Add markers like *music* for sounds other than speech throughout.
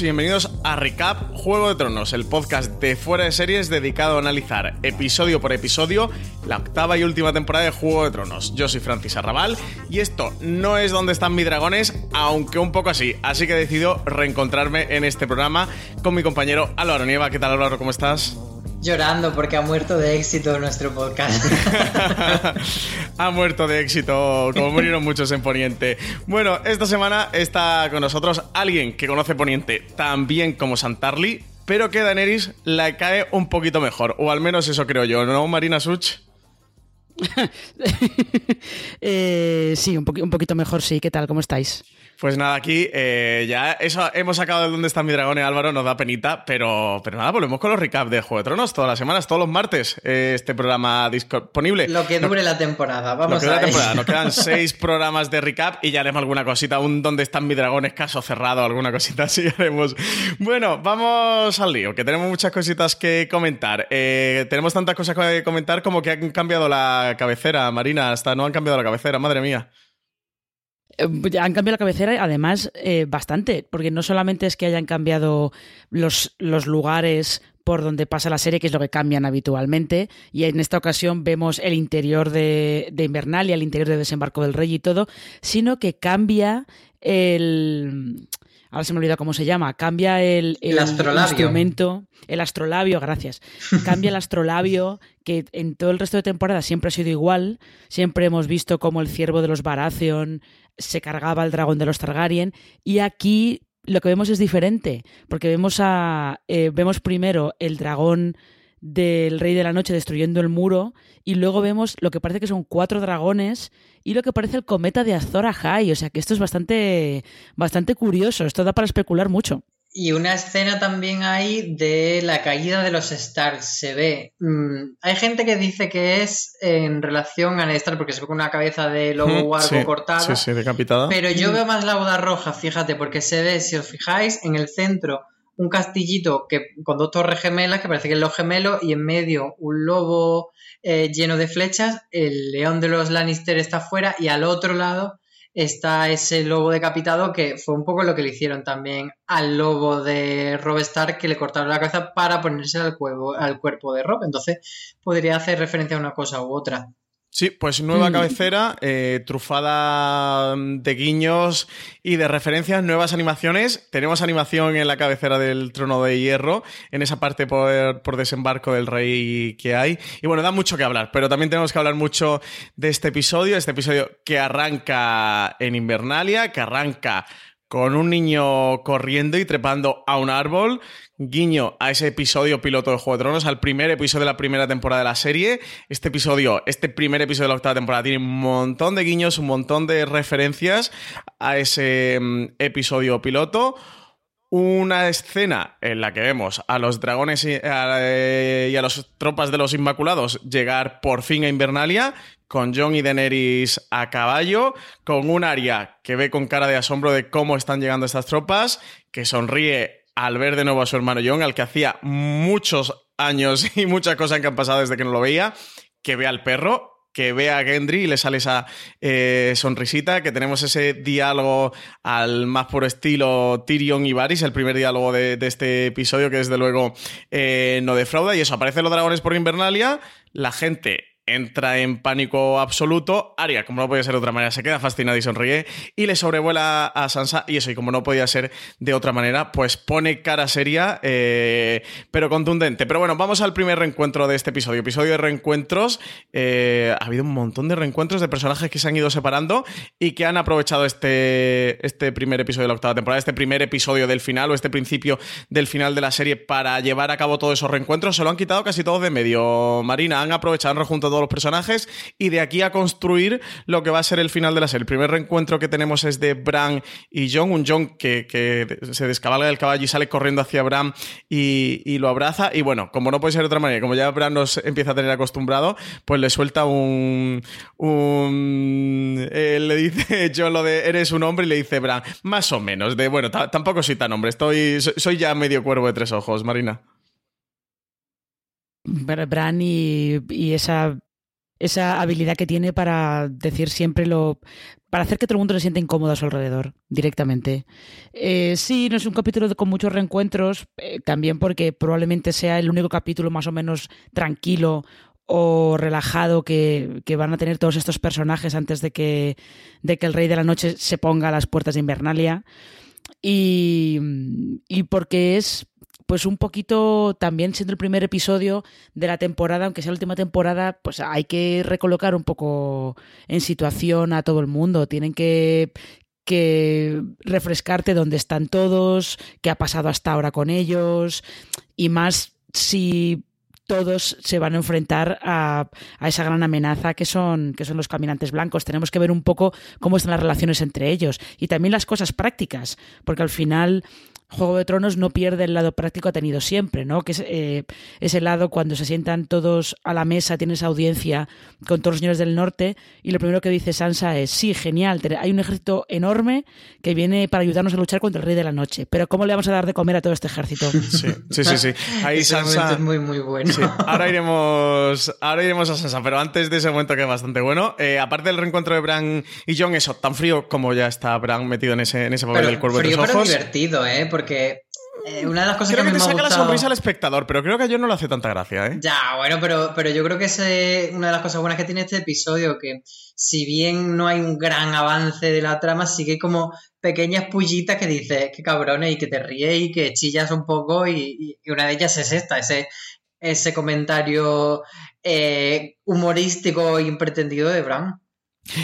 Y bienvenidos a Recap Juego de Tronos, el podcast de fuera de series dedicado a analizar episodio por episodio la octava y última temporada de Juego de Tronos. Yo soy Francis Arrabal y esto no es donde están mis dragones, aunque un poco así. Así que he decidido reencontrarme en este programa con mi compañero Álvaro Nieva. ¿Qué tal Álvaro? ¿Cómo estás? Llorando porque ha muerto de éxito nuestro podcast. *laughs* ha muerto de éxito, como murieron muchos en Poniente. Bueno, esta semana está con nosotros alguien que conoce Poniente tan bien como Santarli, pero que a Daenerys la cae un poquito mejor, o al menos eso creo yo, ¿no, Marina Such? *laughs* Eh, sí, un, un poquito mejor, sí. ¿Qué tal? ¿Cómo estáis? Pues nada, aquí eh, ya eso hemos sacado de dónde está mi dragón, eh, Álvaro, nos da penita, pero, pero nada, volvemos con los recaps de Juego de Tronos todas las semanas, todos los martes, eh, este programa disponible. Lo que dure la temporada, Lo vamos que dura a la temporada. Nos quedan *laughs* seis programas de recap y ya haremos alguna cosita. Un ¿Dónde están mis dragones? Caso cerrado, alguna cosita así *laughs* haremos. Bueno, vamos al lío, que tenemos muchas cositas que comentar. Eh, tenemos tantas cosas que comentar como que han cambiado la cabecera, Marina. Hasta no han cambiado la cabecera, madre mía. Eh, han cambiado la cabecera, además, eh, bastante, porque no solamente es que hayan cambiado los, los lugares por donde pasa la serie, que es lo que cambian habitualmente, y en esta ocasión vemos el interior de, de Invernalia, el interior de Desembarco del Rey y todo, sino que cambia el... Ahora se me olvida cómo se llama. Cambia el, El astrolabio. instrumento, el astrolabio, gracias. Cambia el astrolabio, que en todo el resto de temporada siempre ha sido igual. Siempre hemos visto cómo el ciervo de los Baratheon se cargaba al dragón de los Targaryen. Y aquí lo que vemos es diferente, porque vemos a eh, vemos primero el dragón del Rey de la Noche destruyendo el muro y luego vemos lo que parece que son cuatro dragones y lo que parece el cometa de Azor Ahai, o sea que esto es bastante bastante curioso, esto da para especular mucho. Y una escena también hay de la caída de los Stark. Se ve. mm, hay gente que dice que es en relación a Ned Stark, porque se ve con una cabeza de lobo Mm, huargo sí, cortada. Sí, sí, decapitada. Pero yo veo más la boda roja, fíjate, porque se ve, si os fijáis, en el centro un castillito que, con dos torres gemelas, que parece que es los gemelos, y en medio un lobo eh, lleno de flechas, el león de los Lannister está afuera, y al otro lado está ese lobo decapitado, que fue un poco lo que le hicieron también al lobo de Rob Stark, que le cortaron la cabeza para ponerse al, cuervo, al cuerpo de Rob. Entonces, podría hacer referencia a una cosa u otra. Sí, pues nueva Mm. cabecera, eh, trufada de guiños y de referencias, nuevas animaciones. Tenemos animación en la cabecera del trono de hierro, en esa parte por, por desembarco del rey que hay. Y bueno, da mucho que hablar, pero también tenemos que hablar mucho de este episodio, este episodio que arranca en Invernalia, que arranca con un niño corriendo y trepando a un árbol. Guiño a ese episodio piloto de Juego de Tronos, al primer episodio de la primera temporada de la serie. Este episodio, este primer episodio de la octava temporada, tiene un montón de guiños, un montón de referencias a ese mm, episodio piloto. Una escena en la que vemos a los dragones y a, eh, las tropas de los Inmaculados llegar por fin a Invernalia, con Jon y Daenerys a caballo, con un Arya que ve con cara de asombro de cómo están llegando estas tropas, que sonríe al ver de nuevo a su hermano Jon, al que hacía muchos años *laughs* y muchas cosas que han pasado desde que no lo veía, que ve al perro que ve a Gendry y le sale esa eh, sonrisita, que tenemos ese diálogo al más puro estilo Tyrion y Varys, el primer diálogo de, de este episodio que desde luego eh, no defrauda, y eso, aparecen los dragones por Invernalia, la gente entra en pánico absoluto. Aria, como no podía ser de otra manera, se queda fascinada y sonríe y le sobrevuela a Sansa. Y eso, y como no podía ser de otra manera, pues pone cara seria, eh, pero contundente. Pero bueno, vamos al primer reencuentro de este episodio. Episodio de reencuentros. Eh, ha habido un montón de reencuentros de personajes que se han ido separando y que han aprovechado este, este primer episodio de la octava temporada, este primer episodio del final o este principio del final de la serie para llevar a cabo todos esos reencuentros. Se lo han quitado casi todos de medio. Marina, han aprovechado, han rejunto todos los personajes y de aquí a construir lo que va a ser el final de la serie. El primer reencuentro que tenemos es de Bran y John, un John que, que se descabalga del caballo y sale corriendo hacia Bran y, y, lo abraza. Y bueno, como no puede ser de otra manera, como ya Bran nos empieza a tener acostumbrado, pues le suelta un... un eh, le dice *laughs* John lo de eres un hombre y le dice Bran, más o menos, de bueno, tampoco soy tan hombre, estoy, soy ya medio cuervo de tres ojos, Marina. Bran y, y, esa, esa habilidad que tiene para decir siempre lo. para hacer que todo el mundo se sienta incómodo a su alrededor, directamente. Eh, sí, no es un capítulo con muchos reencuentros, eh, también porque probablemente sea el único capítulo más o menos tranquilo o relajado que, que, van a tener todos estos personajes antes de que, de que el Rey de la Noche se ponga a las puertas de Invernalia. Y, y porque es pues un poquito también siendo el primer episodio de la temporada, aunque sea la última temporada, pues hay que recolocar un poco en situación a todo el mundo. Tienen que, que refrescarte dónde están todos, qué ha pasado hasta ahora con ellos y más si todos se van a enfrentar a, a, esa gran amenaza que son, que son los caminantes blancos. Tenemos que ver un poco cómo están las relaciones entre ellos y también las cosas prácticas, porque al final Juego de Tronos no pierde el lado práctico que ha tenido siempre, ¿no? Que es eh, ese lado cuando se sientan todos a la mesa, tienes audiencia con todos los señores del norte y lo primero que dice Sansa es, sí, genial, hay un ejército enorme que viene para ayudarnos a luchar contra el Rey de la Noche, pero ¿cómo le vamos a dar de comer a todo este ejército? *laughs* Sí, sí, sí. sí. Ahí ese Sansa... es muy, muy bueno. Sí. Ahora, iremos, ahora iremos a Sansa, pero antes de ese momento que es bastante bueno, eh, aparte del reencuentro de Bran y John, eso, tan frío como ya está Bran metido en ese, en ese papel pero, del cuervo frío, de tus pero ojos. divertido, ¿eh? Porque eh, una de las cosas creo que, que, me te ha saca gustado... la sonrisa al espectador, pero creo que a John no le hace tanta gracia, ¿eh? Ya, bueno, pero, pero yo creo que es una de las cosas buenas que tiene este episodio, que si bien no hay un gran avance de la trama, sí que hay como pequeñas pullitas que dices, qué cabrones, y que te ríes y que chillas un poco, y, y una de ellas es esta, ese, ese comentario eh, humorístico e impretendido de Bran.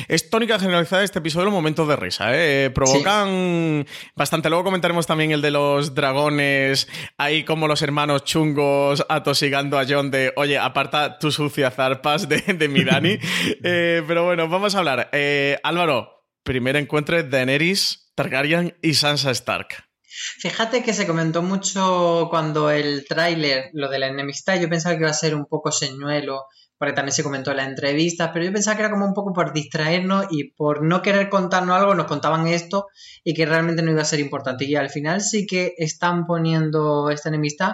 Es tónica generalizada este episodio los momentos de risa, ¿eh? Provocan sí. bastante. Luego comentaremos también el de los dragones, ahí como los hermanos chungos atosigando a John de, oye, aparta tu sucia zarpas de, de mi Dani. *laughs* eh, pero bueno, vamos a hablar. Eh, Álvaro, primer encuentro de Daenerys, Targaryen y Sansa Stark. Fíjate que se comentó mucho cuando el tráiler, lo de la enemistad, yo pensaba que iba a ser un poco señuelo, porque también se comentó en las entrevistas, pero yo pensaba que era como un poco por distraernos y por no querer contarnos algo, nos contaban esto y que realmente no iba a ser importante. Y al final sí que están poniendo esta enemistad,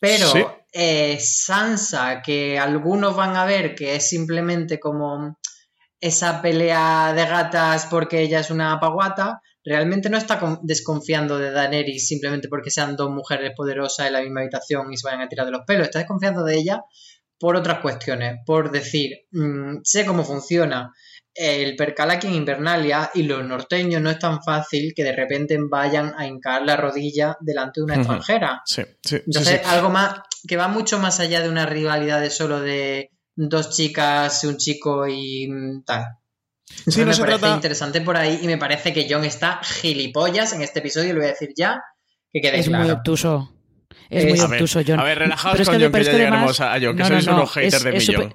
pero sí. eh, Sansa, que algunos van a ver que es simplemente como esa pelea de gatas porque ella es una paguata, realmente no está desconfiando de Daenerys simplemente porque sean dos mujeres poderosas en la misma habitación y se vayan a tirar de los pelos, está desconfiando de ella por otras cuestiones, por decir, mmm, sé cómo funciona el percal aquí en Invernalia y los norteños no es tan fácil que de repente vayan a hincar la rodilla delante de una uh -huh. extranjera. Sí, sí, Entonces, sí, sí. algo más que va mucho más allá de una rivalidad de solo de dos chicas, un chico y mm, tal. No me se parece trata- interesante por ahí y me parece que John está gilipollas en este episodio, lo voy a decir ya, que quede Es claro. muy obtuso. Es muy ver, obtuso, John. a ver, relajaos Pero es con que- John, que ya que llegaremos a John, que sois no, unos haters de millón.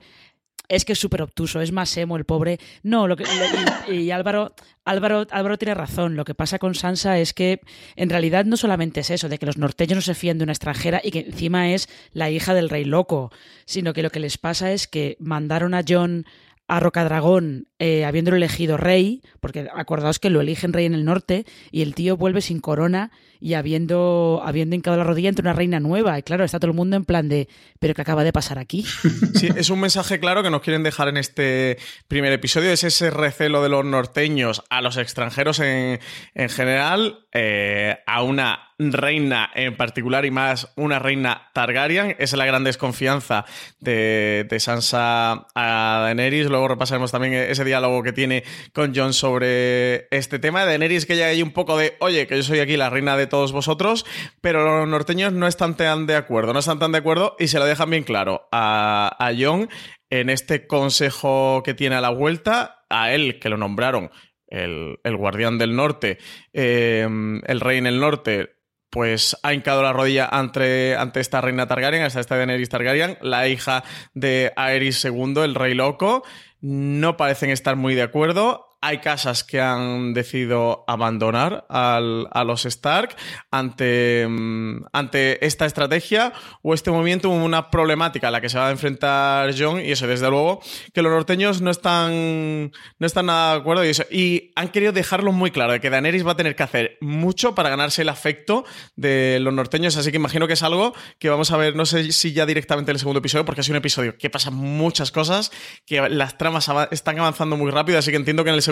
Es que es súper obtuso, es más emo el pobre. No, lo que, lo- y, y Álvaro, Álvaro, Álvaro tiene razón. Lo que pasa con Sansa es que en realidad no solamente es eso, de que los norteños no se fían de una extranjera y que encima es la hija del rey loco, sino que lo que les pasa es que mandaron a John a Rocadragón eh, habiéndolo elegido rey, porque acordaos que lo eligen rey en el norte, y el tío vuelve sin corona y habiendo, habiendo hincado la rodilla entre una reina nueva. Y claro, está todo el mundo en plan de, ¿pero qué acaba de pasar aquí? *laughs* Sí, es un mensaje claro que nos quieren dejar en este primer episodio. Es ese recelo de los norteños a los extranjeros en, en general, eh, a una reina en particular y más una reina Targaryen. Esa es la gran desconfianza de, de Sansa a Daenerys. Luego repasaremos también ese diálogo que tiene con Jon sobre este tema. Daenerys que ya hay un poco de, oye, que yo soy aquí la reina de todos vosotros, pero los norteños no están tan de acuerdo, no están tan de acuerdo y se lo dejan bien claro a, Jon en este consejo que tiene a la vuelta, a él que lo nombraron el, guardián del norte, eh, el rey en el norte, pues ha hincado la rodilla ante, esta reina Targaryen, esta, esta Daenerys Targaryen, la hija de Aerys II, el rey loco. No parecen estar muy de acuerdo. Hay casas que han decidido abandonar a los Stark ante, mm, ante esta estrategia o este movimiento, una problemática a la que se va a enfrentar John. Y eso, desde luego, que los norteños no están, no están nada de acuerdo. Y, eso, y han querido dejarlo muy claro, de que Daenerys va a tener que hacer mucho para ganarse el afecto de los norteños. Así que imagino que es algo que vamos a ver, no sé si ya directamente en el segundo episodio, porque es un episodio que pasa muchas cosas, que las tramas están avanzando muy rápido, así que entiendo que en el segundo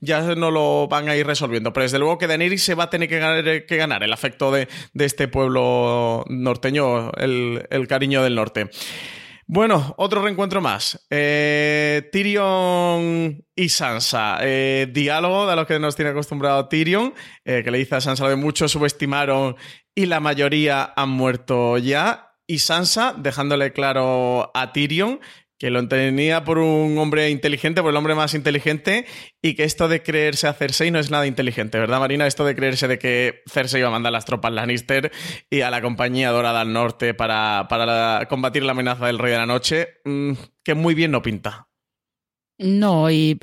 ya no lo van a ir resolviendo. Pero desde luego que Daenerys se va a tener que ganar, ganar el afecto de, este pueblo norteño, el, el, cariño del norte. Bueno, otro reencuentro más. Eh, Tyrion y Sansa. Eh, diálogo de los que nos tiene acostumbrado Tyrion, eh, que le dice a Sansa lo de muchos subestimaron y la mayoría han muerto ya. Y Sansa dejándole claro a Tyrion que lo tenía por un hombre inteligente, por el hombre más inteligente, y que esto de creerse a Cersei no es nada inteligente, ¿verdad, Marina? Esto de creerse de que Cersei iba a mandar las tropas Lannister y a la compañía dorada al norte para, para combatir la amenaza del Rey de la Noche, mmm, que muy bien no pinta. No, y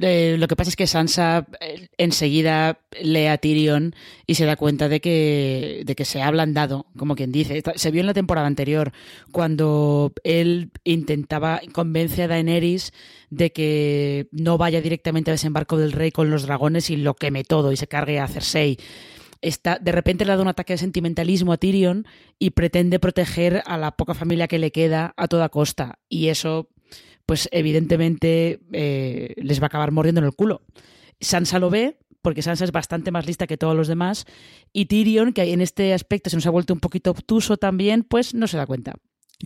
eh, lo que pasa es que Sansa eh, enseguida lee a Tyrion y se da cuenta de que, de que se ha ablandado, como quien dice. Se vio en la temporada anterior, cuando él intentaba convencer a Daenerys de que no vaya directamente a desembarco del rey con los dragones y lo queme todo y se cargue a Cersei. Está, de repente le ha dado un ataque de sentimentalismo a Tyrion y pretende proteger a la poca familia que le queda a toda costa. Y eso pues evidentemente eh, les va a acabar mordiendo en el culo. Sansa lo ve, porque Sansa es bastante más lista que todos los demás, y Tyrion, que en este aspecto se nos ha vuelto un poquito obtuso también, pues no se da cuenta.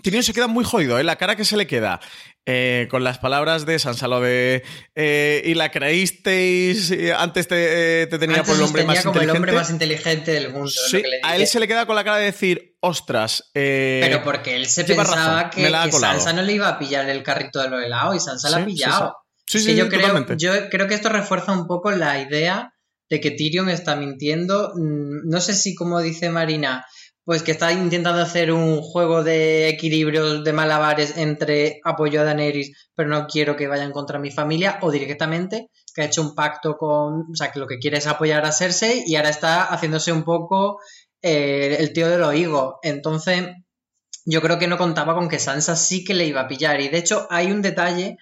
Tyrion se queda muy jodido, ¿eh? la cara que se le queda. Eh, con las palabras de Sansa, lo de. Eh, y la creísteis. Antes te, eh, te tenía Antes por el hombre tenía más como inteligente. el hombre más inteligente del mundo. Sí, lo que a él se le queda con la cara de decir, ostras. eh, Pero porque él se pensaba razón, que. Sansa no le iba a pillar el carrito de los helados y Sansa la ha pillado. Sí, sí, sí, yo, creo, yo creo que esto refuerza un poco la idea de que Tyrion está mintiendo. Mm, No sé si, como dice Marina, pues que está intentando hacer un juego de equilibrios de malabares entre apoyo a Daenerys, pero no quiero que vayan contra mi familia, o directamente que ha hecho un pacto con. O sea, que lo que quiere es apoyar a Cersei y ahora está haciéndose un poco eh, el tío de los higos. Entonces, yo creo que no contaba con que Sansa sí que le iba a pillar. Y de hecho, hay un detalle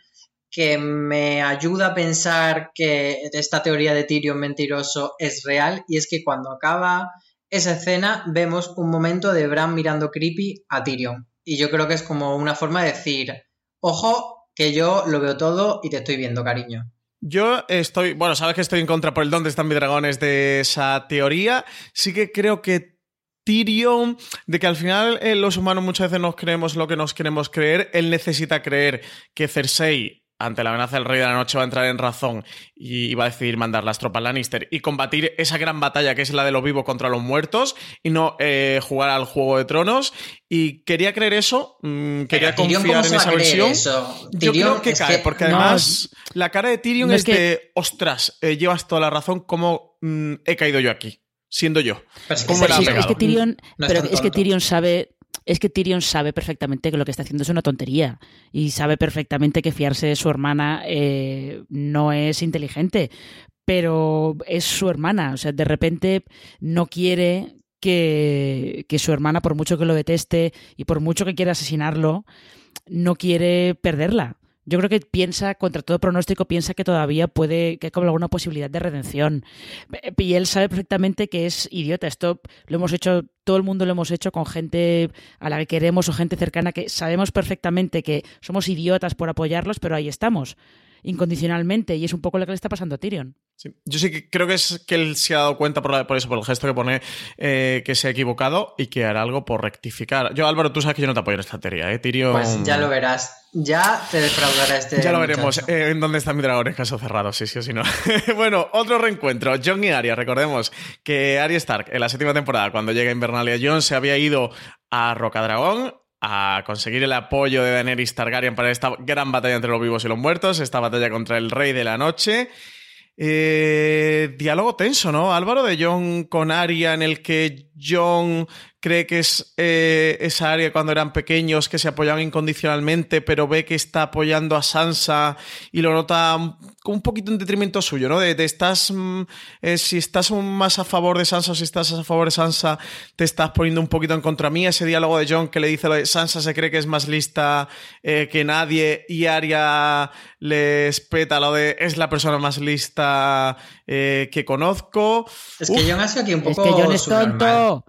que me ayuda a pensar que esta teoría de Tyrion mentiroso es real y es que cuando acaba esa escena vemos un momento de Bran mirando creepy a Tyrion y yo creo que es como una forma de decir ojo que yo lo veo todo y te estoy viendo cariño Yo estoy, bueno, sabes que estoy en contra por el dónde están mis dragones de esa teoría. Sí que creo que Tyrion, de que al final eh, los humanos muchas veces nos creemos lo que nos queremos creer, él necesita creer que Cersei ante la amenaza del Rey de la Noche va a entrar en razón y va a decidir mandar las tropas Lannister y combatir esa gran batalla que es la de los vivos contra los muertos y no eh, jugar al Juego de Tronos. Y quería creer eso, mmm, quería Pero Tyrion, confiar ¿cómo en esa versión. eso? Yo Tyrion creo que cae, que- porque No, además la cara de Tyrion no es, es que- de, ostras, eh, llevas toda la razón, ¿cómo mm, he caído yo aquí? Siendo yo. Pero es que ¿Cómo se- la ha Sí, es pegado? que Tyrion, No es pero tan es que tonto. Tyrion sabe, es que Tyrion sabe perfectamente que lo que está haciendo es una tontería y sabe perfectamente que fiarse de su hermana eh, no es inteligente, pero es su hermana, o sea, de repente no quiere que, que su hermana, por mucho que lo deteste y por mucho que quiera asesinarlo, no quiere perderla. Yo creo que piensa, contra todo pronóstico, piensa que todavía puede, que hay como alguna posibilidad de redención. Y él sabe perfectamente que es idiota. Esto lo hemos hecho, todo el mundo lo hemos hecho con gente a la que queremos o gente cercana que sabemos perfectamente que somos idiotas por apoyarlos, pero ahí estamos incondicionalmente y es un poco lo que le está pasando a Tyrion. Sí. Yo sí que creo que es que él se ha dado cuenta por, la- por eso, por el gesto que pone, eh, que se ha equivocado y que hará algo por rectificar. Yo, Álvaro, tú sabes que yo no te apoyo en esta teoría, ¿eh? Tyrion... Pues ya lo verás. Ya te defraudará este. Ya lo veremos eh, en dónde está mi dragón en caso cerrado, sí, sí o sí no. *laughs* bueno, otro reencuentro. John y Arya. Recordemos que Arya Stark en la séptima temporada, cuando llega Invernalia, John se había ido a Rocadragón a conseguir el apoyo de Daenerys Targaryen para esta gran batalla entre los vivos y los muertos, esta batalla contra el Rey de la Noche. Eh, diálogo tenso, ¿no? Álvaro de John con Arya, en el que John cree que es eh, esa Arya cuando eran pequeños, que se apoyaban incondicionalmente, pero ve que está apoyando a Sansa y lo nota un, un poquito en detrimento suyo, ¿no? De, de estás, mm, eh, si estás más a favor de Sansa o si estás a favor de Sansa, te estás poniendo un poquito en contra mía. Ese diálogo de John que le dice lo de Sansa se cree que es más lista eh, que nadie y Arya le espeta lo de es la persona más lista eh, que conozco. Es Uf, que John ha sido aquí un Es poco. que John es tonto.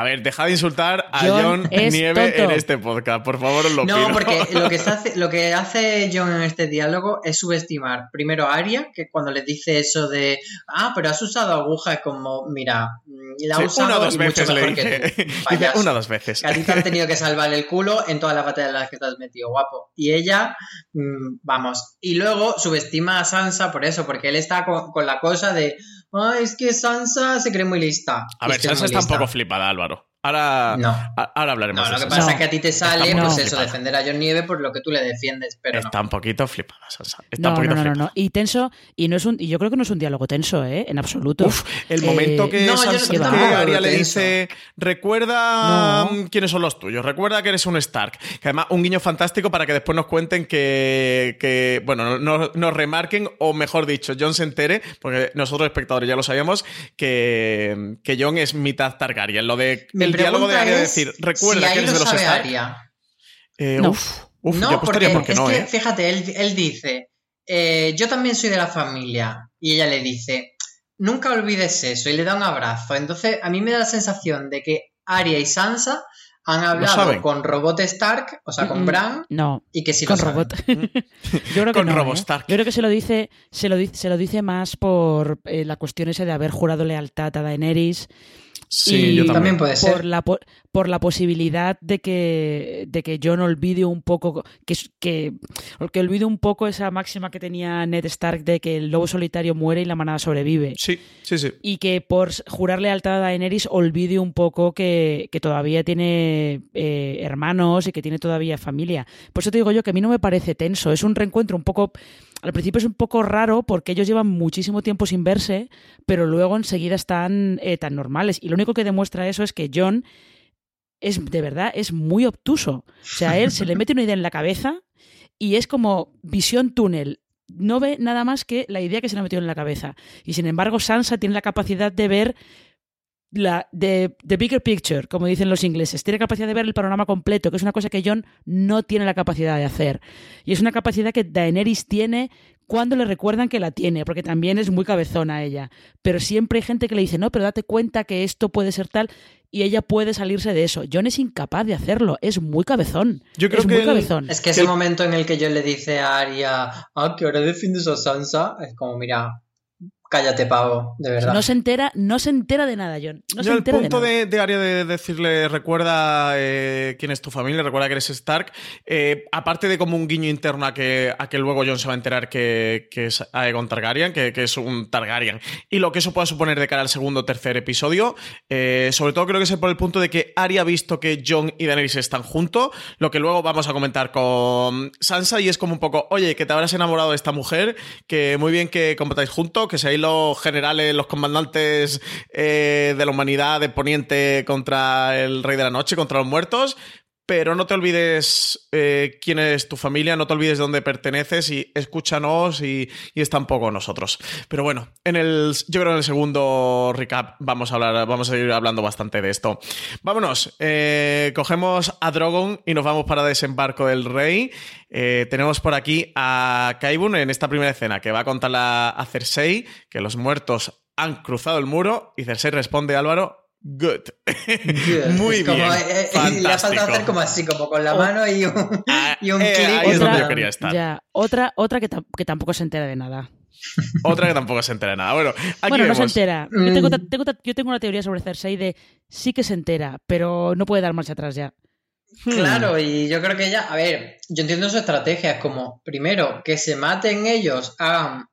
A ver, deja de insultar a John Nieve tonto. en este podcast, por favor, os lo No, pido. porque lo que, *laughs* hace- lo que hace John en este diálogo es subestimar primero a Arya, que cuando le dice eso de, ah, pero has usado aguja, es como, mira, mm, la ha Sí, usado una o dos y mucho veces le mejor que tú, *laughs* una o dos veces. Que a ti te han tenido que *laughs* salvar el culo en todas las batallas en las que te has metido, guapo. Y ella, mm, vamos. Y luego subestima a Sansa por eso, porque él está con, con la cosa de, ah, es que Sansa se cree muy lista. A ver, Sansa está un poco flipada, Álvaro. Ahora, No. a- ahora hablaremos No, de lo que Sansa. pasa No. es que a ti te sale, Está pues eso, flipada. defender a John Nieve por lo que tú le defiendes, pero no. Está un poquito flipada, Sansa. Está No, un poquito no, no, flipada. no. Y tenso, y no es un, y yo creo que no es un diálogo tenso, ¿eh? En absoluto. Uf, el Eh, momento que no, yo Sansa no- que veo le dice recuerda No. mm, quiénes son los tuyos, recuerda que eres un Stark. Que además, un guiño fantástico para que después nos cuenten que, que bueno, no- nos remarquen, o mejor dicho, John se entere, porque nosotros espectadores ya lo sabíamos, que, que John es mitad Targaryen. Lo de el diálogo de Arya es decir, recuerda si que eres lo de los sabe Stark. Arya. Eh, No. Uf, uf, no, yo apostaría porque porque es no, que, ¿eh? fíjate, él, él dice, eh, yo también soy de la familia. Y ella le dice, nunca olvides eso. Y le da un abrazo. Entonces, a mí me da la sensación de que Arya y Sansa han hablado con Robot Stark, o sea, con Mm, Bran, No, y que sí con lo saben. robot. *laughs* Yo creo que Con no, Robo ¿eh? Stark. Yo creo que se lo dice, se lo dice, se lo dice más por eh, la cuestión esa de haber jurado lealtad a Daenerys. Sí, y yo También también. puede ser. por la po- por la posibilidad de que de que John olvide un poco que que que olvide un poco esa máxima que tenía Ned Stark de que el lobo solitario muere y la manada sobrevive Sí, sí, sí. y que por jurar lealtad a Daenerys olvide un poco que, que todavía tiene eh, hermanos y que tiene todavía familia. Por eso te digo yo que a mí no me parece tenso. Es un reencuentro un poco. Al principio es un poco raro porque ellos llevan muchísimo tiempo sin verse, pero luego enseguida están eh, tan normales. Y lo único que demuestra eso es que John es de verdad es muy obtuso. O sea, a él se le mete una idea en la cabeza y es como visión túnel. No ve nada más que la idea que se le ha metido en la cabeza. Y sin embargo, Sansa tiene la capacidad de ver la de the bigger picture, como dicen los ingleses. Tiene capacidad de ver el panorama completo, que es una cosa que John no tiene la capacidad de hacer. Y es una capacidad que Daenerys tiene cuando le recuerdan que la tiene, porque también es muy cabezona ella. Pero siempre hay gente que le dice, no, pero date cuenta que esto puede ser tal, y ella puede salirse de eso. John es incapaz de hacerlo, es muy cabezón. Yo creo es que muy cabezón. Es que ese momento en el que yo le dice a Arya, ah, que ahora defiendes a Sansa, es como, mira, cállate, pavo, de verdad. No se entera, no se entera de nada, John. No se Yo el entera punto de nada. de, de Arya de decirle recuerda eh, quién es tu familia, recuerda que eres Stark, eh, aparte de como un guiño interno a que, a que luego John se va a enterar que, que es Aegon Targaryen, que, que es un Targaryen, y lo que eso pueda suponer de cara al segundo o tercer episodio, eh, sobre todo creo que es por el punto de que Arya ha visto que John y Daenerys están juntos, lo que luego vamos a comentar con Sansa, y es como un poco, oye, que te habrás enamorado de esta mujer, que muy bien que combatáis juntos, que seáis los generales, los comandantes eh, de la humanidad de Poniente contra el Rey de la Noche, contra los muertos. Pero no te olvides eh, quién es tu familia, no te olvides de dónde perteneces y escúchanos y, y está un poco nosotros. Pero bueno, en el, yo creo en el segundo recap vamos a hablar, vamos a ir hablando bastante de esto. Vámonos, eh, cogemos a Drogon y nos vamos para Desembarco del Rey. Eh, tenemos por aquí a Kaibun en esta primera escena que va a contarle a Cersei que los muertos han cruzado el muro y Cersei responde Álvaro Good. Good. *laughs* Muy como, bien. eh, eh, le ha faltado fantástico. hacer como así, como con la mano y un, Ah, y un eh, clic. ahí es donde Otra- yo quería estar. Ya, otra, otra que, que tampoco se entera de nada. Otra que tampoco se entera de nada. Bueno, aquí bueno, no se entera. Yo Mm. tengo, tengo yo tengo una teoría sobre Cersei de sí que se entera, pero no puede dar marcha atrás ya. Hmm. Claro, y yo creo que ella, a ver, yo entiendo su estrategia, es como, primero, que se maten ellos, hagan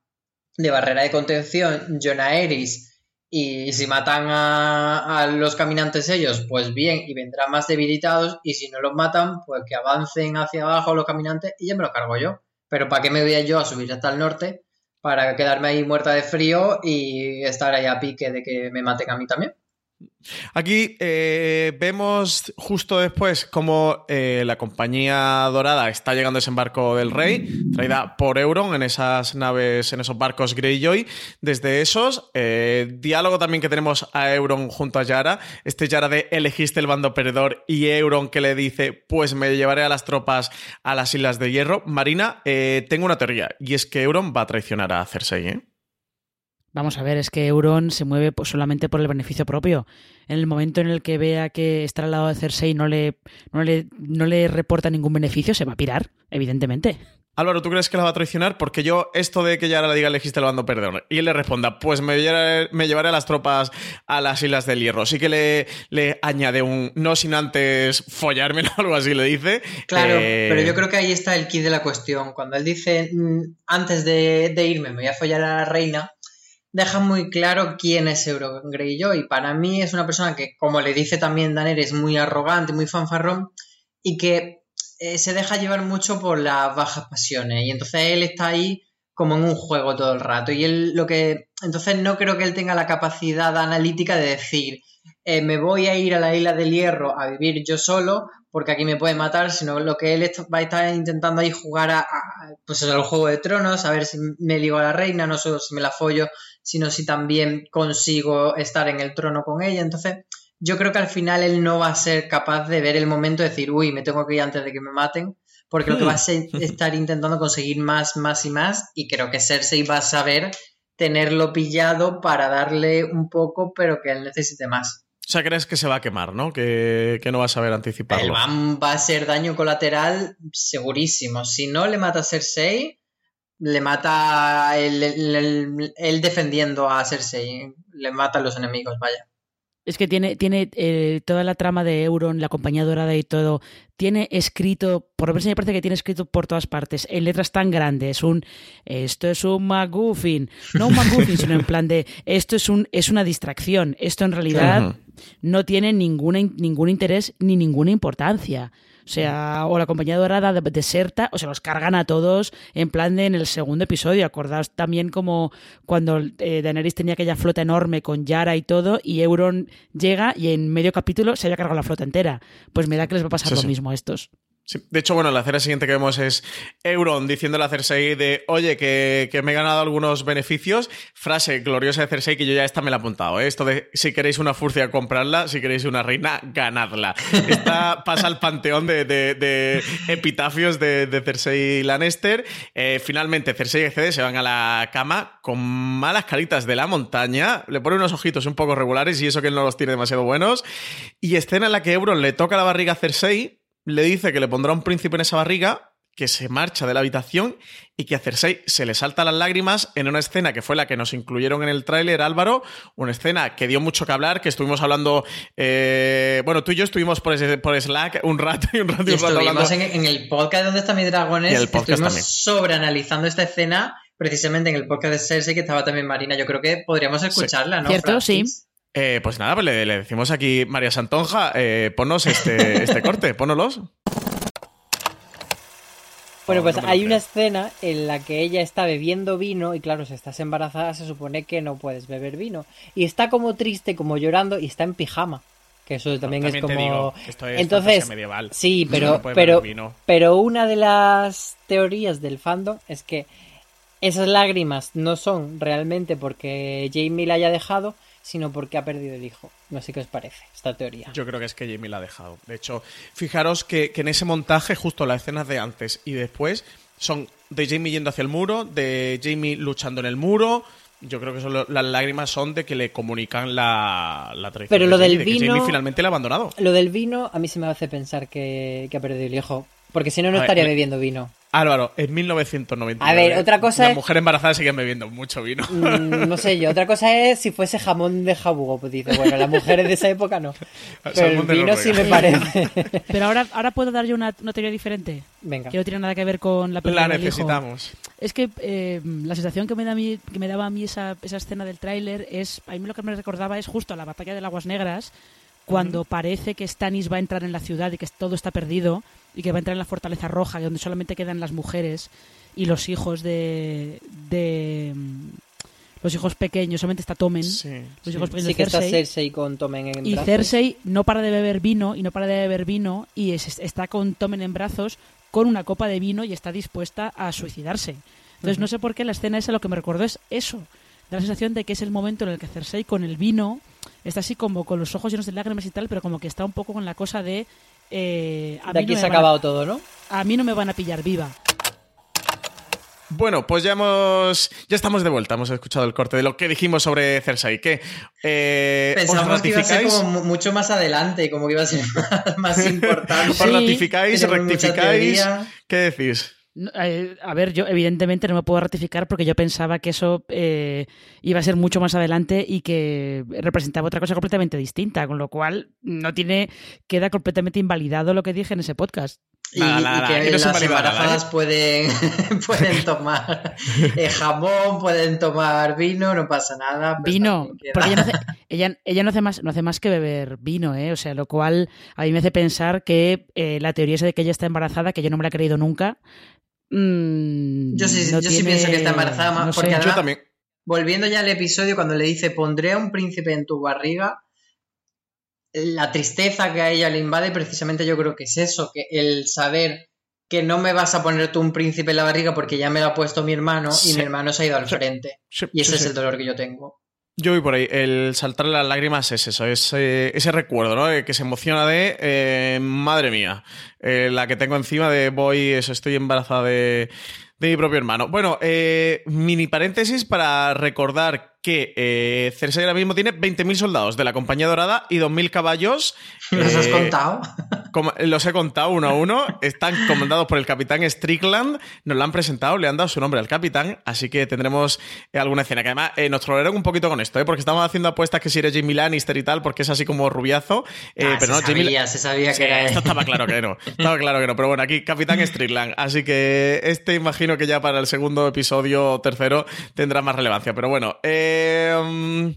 de barrera de contención Jon Aerys, y si matan a, los caminantes ellos, pues bien, y vendrán más debilitados, y si no los matan, pues que avancen hacia abajo los caminantes y ya me lo cargo yo. Pero ¿para qué me voy yo a subir hasta el norte? Para quedarme ahí muerta de frío y estar ahí a pique de que me maten a mí también. Aquí eh, vemos justo después cómo eh, la compañía dorada está llegando a desembarco del rey, traída por Euron en esas naves, en esos barcos Greyjoy. Desde esos, eh, diálogo también que tenemos a Euron junto a Yara. Este Yara de elegiste el bando perdedor y Euron que le dice, pues me llevaré a las tropas a las Islas de Hierro. Marina, tengo una teoría y es que Euron va a traicionar a Cersei, ¿eh? Vamos a ver, es que Euron se mueve pues, solamente por el beneficio propio. En el momento en el que vea que estar al lado de Cersei no le, no le, no le reporta ningún beneficio, se va a pirar, evidentemente. Álvaro, ¿tú crees que la va a traicionar? Porque yo, esto de que Yara le diga elegiste el bando perdedor y él le responda, pues me llevaré, me llevaré a las tropas a las Islas del Hierro. Sí que le, le añade un no sin antes follármelo o *laughs* algo así, le dice. Claro, Eh, pero yo creo que ahí está el kit de la cuestión. Cuando él dice, mm, antes de, de irme me voy a follar a la reina, deja muy claro quién es Euron Greyjoy. Para mí es una persona que, como le dice también Daenerys, es muy arrogante, muy fanfarrón y que eh, se deja llevar mucho por las bajas pasiones. Y entonces él está ahí como en un juego todo el rato. Y él lo que... Entonces no creo que él tenga la capacidad analítica de decir, eh, me voy a ir a la isla del hierro a vivir yo solo porque aquí me puede matar, sino lo que él va a estar intentando ahí jugar a, a- pues al juego de tronos, a ver si me ligo a la reina, no solo si me la follo, sino si también consigo estar en el trono con ella. Entonces, yo creo que al final él no va a ser capaz de ver el momento de decir, uy, me tengo que ir antes de que me maten, porque lo que va a ser *laughs* estar intentando conseguir más, más y más, y creo que Cersei va a saber tenerlo pillado para darle un poco, pero que él necesite más. O sea, crees que se va a quemar, ¿no? Que, que no va a saber anticiparlo. BAM va a ser daño colateral segurísimo. Si no le mata a Cersei, le mata él, él- él- él defendiendo a Cersei. Le mata a los enemigos, vaya. Es que tiene, tiene eh, toda la trama de Euron, la compañía dorada y todo, tiene escrito, por lo menos me parece que tiene escrito por todas partes, en letras tan grandes, un esto es un McGuffin, no un McGuffin, sino en plan de esto es un es una distracción, esto en realidad no tiene ninguna, ningún interés ni ninguna importancia. O sea, o la compañía dorada de- deserta, o se los cargan a todos en plan de en el segundo episodio. Acordaos también como cuando eh, Daenerys tenía aquella flota enorme con Yara y todo, y Euron llega y en medio capítulo se había cargado la flota entera. Pues me da que les va a pasar Sí, lo sí. mismo a estos. Sí. De hecho, bueno, la escena siguiente que vemos es Euron diciéndole a Cersei de, oye, que, que me he ganado algunos beneficios. Frase gloriosa de Cersei que yo ya esta me la he apuntado. ¿eh? Esto de, si queréis una furcia, comprarla. Si queréis una reina, ganadla. *laughs* Esta pasa al panteón de, de- de epitafios de, de Cersei Lannister. Eh, finalmente, Cersei y Cede se van a la cama con malas caritas de la montaña. Le pone unos ojitos un poco regulares y eso que él no los tiene demasiado buenos. Y escena en la que Euron le toca la barriga a Cersei, le dice que le pondrá un príncipe en esa barriga, que se marcha de la habitación y que a Cersei se le salta las lágrimas en una escena que fue la que nos incluyeron en el tráiler, Álvaro, una escena que dio mucho que hablar, que estuvimos hablando, eh, bueno, tú y yo estuvimos por, ese- por Slack un rato y un rato y Y un rato hablando. en, en el podcast donde está mi dragones, Y el podcast estuvimos también. sobreanalizando esta escena, precisamente en el podcast de Cersei, que estaba también Marina. Yo creo que podríamos escucharla, ¿no? Cierto, Francis? Eh, pues nada, pues le, le decimos aquí, María Santonja, eh, ponnos este, *laughs* este corte, pónolos. Bueno, pues hay una escena en la que ella está bebiendo vino y claro, si estás embarazada se supone que no puedes beber vino. Y está como triste, como llorando y está en pijama. Que eso también, También es te como. digo, esto es Entonces, medieval. sí, pero, No pero, pero una de las teorías del fandom es que esas lágrimas no son realmente porque Jamie la haya dejado, sino porque ha perdido el hijo. No sé qué os parece esta teoría. Yo creo que es que Jamie la ha dejado. De hecho, fijaros que, que en ese montaje, justo las escenas de antes y después, son de Jamie yendo hacia el muro, de Jamie luchando en el muro. Yo creo que son lo- las lágrimas son de que le comunican la, la traición. Pero de lo Jamie, del de que vino- Jamie finalmente la ha abandonado. Lo del vino a mí se me hace pensar que, que ha perdido el hijo. Porque si no, no A estaría bebiendo vino. Álvaro, en 1999. A ver, otra cosa Las es- mujeres embarazadas siguen bebiendo mucho vino. Mm, no sé yo. Otra cosa es si fuese jamón de jabugo. Pues dice, bueno, las mujeres de esa época no. *laughs* Pero el vino sí me parece. *laughs* Pero ahora, ahora puedo dar yo una, una teoría diferente. Venga. Que no tiene nada que ver con la pérdida La del hijo. necesitamos. Es que eh, la sensación que me, da a mí- que me daba a mí esa, esa escena del tráiler es, a mí lo que me recordaba es justo a la batalla de Aguas Negras, cuando parece que Stannis va a entrar en la ciudad y que todo está perdido y que va a entrar en la Fortaleza Roja, donde solamente quedan las mujeres y los hijos de... de mm, los hijos pequeños, solamente está Tommen, Sí, los sí. hijos pequeños Sí de que está Cersei. Cersei con Tommen en Y brazos. Cersei no para de beber vino y no para de beber vino y es- está con Tommen en brazos con una copa de vino y está dispuesta a suicidarse. Entonces no sé por qué la escena esa lo que me recordó es eso. Da la sensación de que es el momento en el que Cersei con el vino está así como con los ojos llenos de lágrimas y tal, pero como que está un poco con la cosa de... eh, a, De mí aquí no se ha me van a- acabado todo, ¿no? a mí no me van a pillar viva. Bueno, pues ya hemos. Ya estamos de vuelta. Hemos escuchado el corte de lo que dijimos sobre Cersei. ¿Qué? Eh, ¿Os Pensamos que iba a ser como mu- mucho más adelante, como que iba a ser más, *laughs* más importante. ¿Os Sí, ratificáis? tenemos mucha ¿Rectificáis? ¿Qué decís? Eh, a ver, yo evidentemente no me puedo ratificar porque yo pensaba que eso eh, iba a ser mucho más adelante y que representaba otra cosa completamente distinta, con lo cual no tiene queda completamente invalidado lo que dije en ese podcast. Y, Nada, y nada, nada, que que no se las embarazadas ¿eh? pueden, *laughs* pueden *laughs* tomar eh, jamón, pueden tomar vino, no pasa nada. pues Vino, porque ella no, hace, *laughs* ella, ella no hace más no hace más que beber vino, ¿eh? O sea, lo cual a mí me hace pensar que eh, la teoría esa de que ella está embarazada, que yo no me la he creído nunca. Mm, Yo sí- no yo sí tiene- pienso que está embarazada más no sé. porque Yo además- también. Volviendo ya al episodio, cuando le dice pondré a un príncipe en tu barriga, la tristeza que a ella le invade, precisamente yo creo que es eso, que el saber que no me vas a poner tú un príncipe en la barriga porque ya me lo ha puesto mi hermano y mi hermano se ha ido al Sí. frente. Sí, Y ese sí, es sí. el dolor que yo tengo. Yo voy por ahí. El saltarle las lágrimas es eso, es ese recuerdo, ¿no? Eh, Que se emociona de, eh, madre mía, eh, la que tengo encima de voy, eso, estoy embarazada de, mi propio hermano. Bueno, mini paréntesis para recordar que eh, Cersei ahora mismo tiene 20.000 soldados de la Compañía Dorada y 2.000 caballos. ¿Los has eh, contado? como- los he contado uno a uno. Están comandados por el capitán Strickland. Nos lo han presentado, le han dado su nombre al capitán. Así que tendremos eh, alguna escena. Que además eh, nos trolearon un poquito con esto, ¿eh? porque estamos haciendo apuestas que si eres Jamie Lannister y tal, porque es así como rubiazo. Ah, pero se no, sabía, se sabía Sí, que era esto estaba claro que no. *laughs* Estaba claro que no. Pero bueno, aquí Capitán Strickland. Así que este imagino que ya para el segundo episodio o tercero tendrá más relevancia. Pero bueno. eh, mm,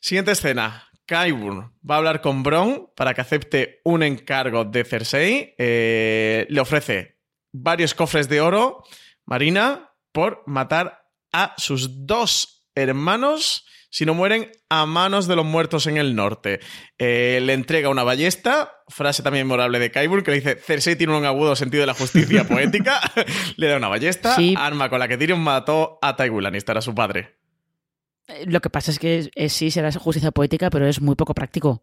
siguiente escena. Qyburn va a hablar con Bron para que acepte un encargo de Cersei. Eh, le ofrece varios cofres de oro, Marina, por matar a sus dos hermanos si no mueren a manos de los muertos en el norte. Eh, le entrega una ballesta, frase también memorable de Qyburn, que le dice, Cersei tiene un agudo sentido de la justicia poética, *laughs* le da una ballesta, Sí. arma con la que Tyrion mató a Tywin Lannister, a su padre. Lo que pasa es que eh, sí será justicia poética, pero es muy poco práctico.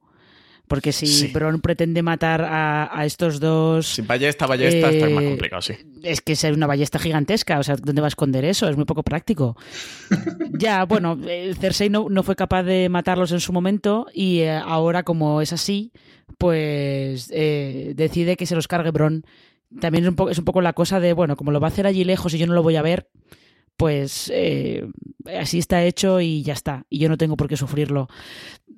Porque si Sí. Bron pretende matar a, a estos dos, Sin ballesta, ballesta, está más Eh, complicado, sí. es que es una ballesta gigantesca. O sea, ¿dónde va a esconder eso? Es muy poco práctico. *laughs* ya, bueno, eh, Cersei no, no fue capaz de matarlos en su momento y eh, ahora, como es así, pues eh, decide que se los cargue Bron. También es un, poco, es un poco la cosa de, bueno, como lo va a hacer allí lejos y yo no lo voy a ver, pues eh, así está hecho y ya está. Y yo no tengo por qué sufrirlo.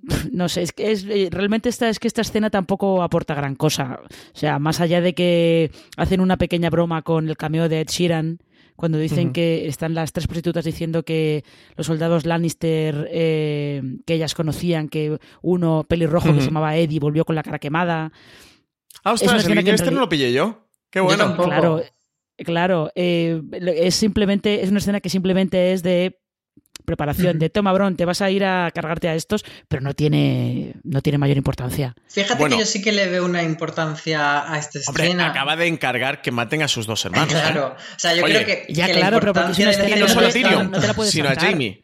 *laughs* No sé, es que es, eh, realmente esta, es que esta escena tampoco aporta gran cosa. O sea, más allá de que hacen una pequeña broma con el cameo de Ed Sheeran, cuando dicen que están las tres prostitutas diciendo que los soldados Lannister eh, que ellas conocían, que uno pelirrojo que se llamaba Eddie volvió con la cara quemada. Ah, ostras, el que este no lo pillé yo. Qué bueno. Claro, claro. eh, es simplemente, es una escena que simplemente es de preparación de toma, Bron, te vas a ir a cargarte a estos, pero no tiene, no tiene mayor importancia. Fíjate Bueno. que yo sí que le veo una importancia a esta Hombre, escena. acaba de encargar que maten a sus dos hermanos. ¿eh? Claro, o sea, yo Oye, creo que, Ya, que claro, la pero porque es una escena no solo a Tyrion, no te la puedes sino a. Jamie.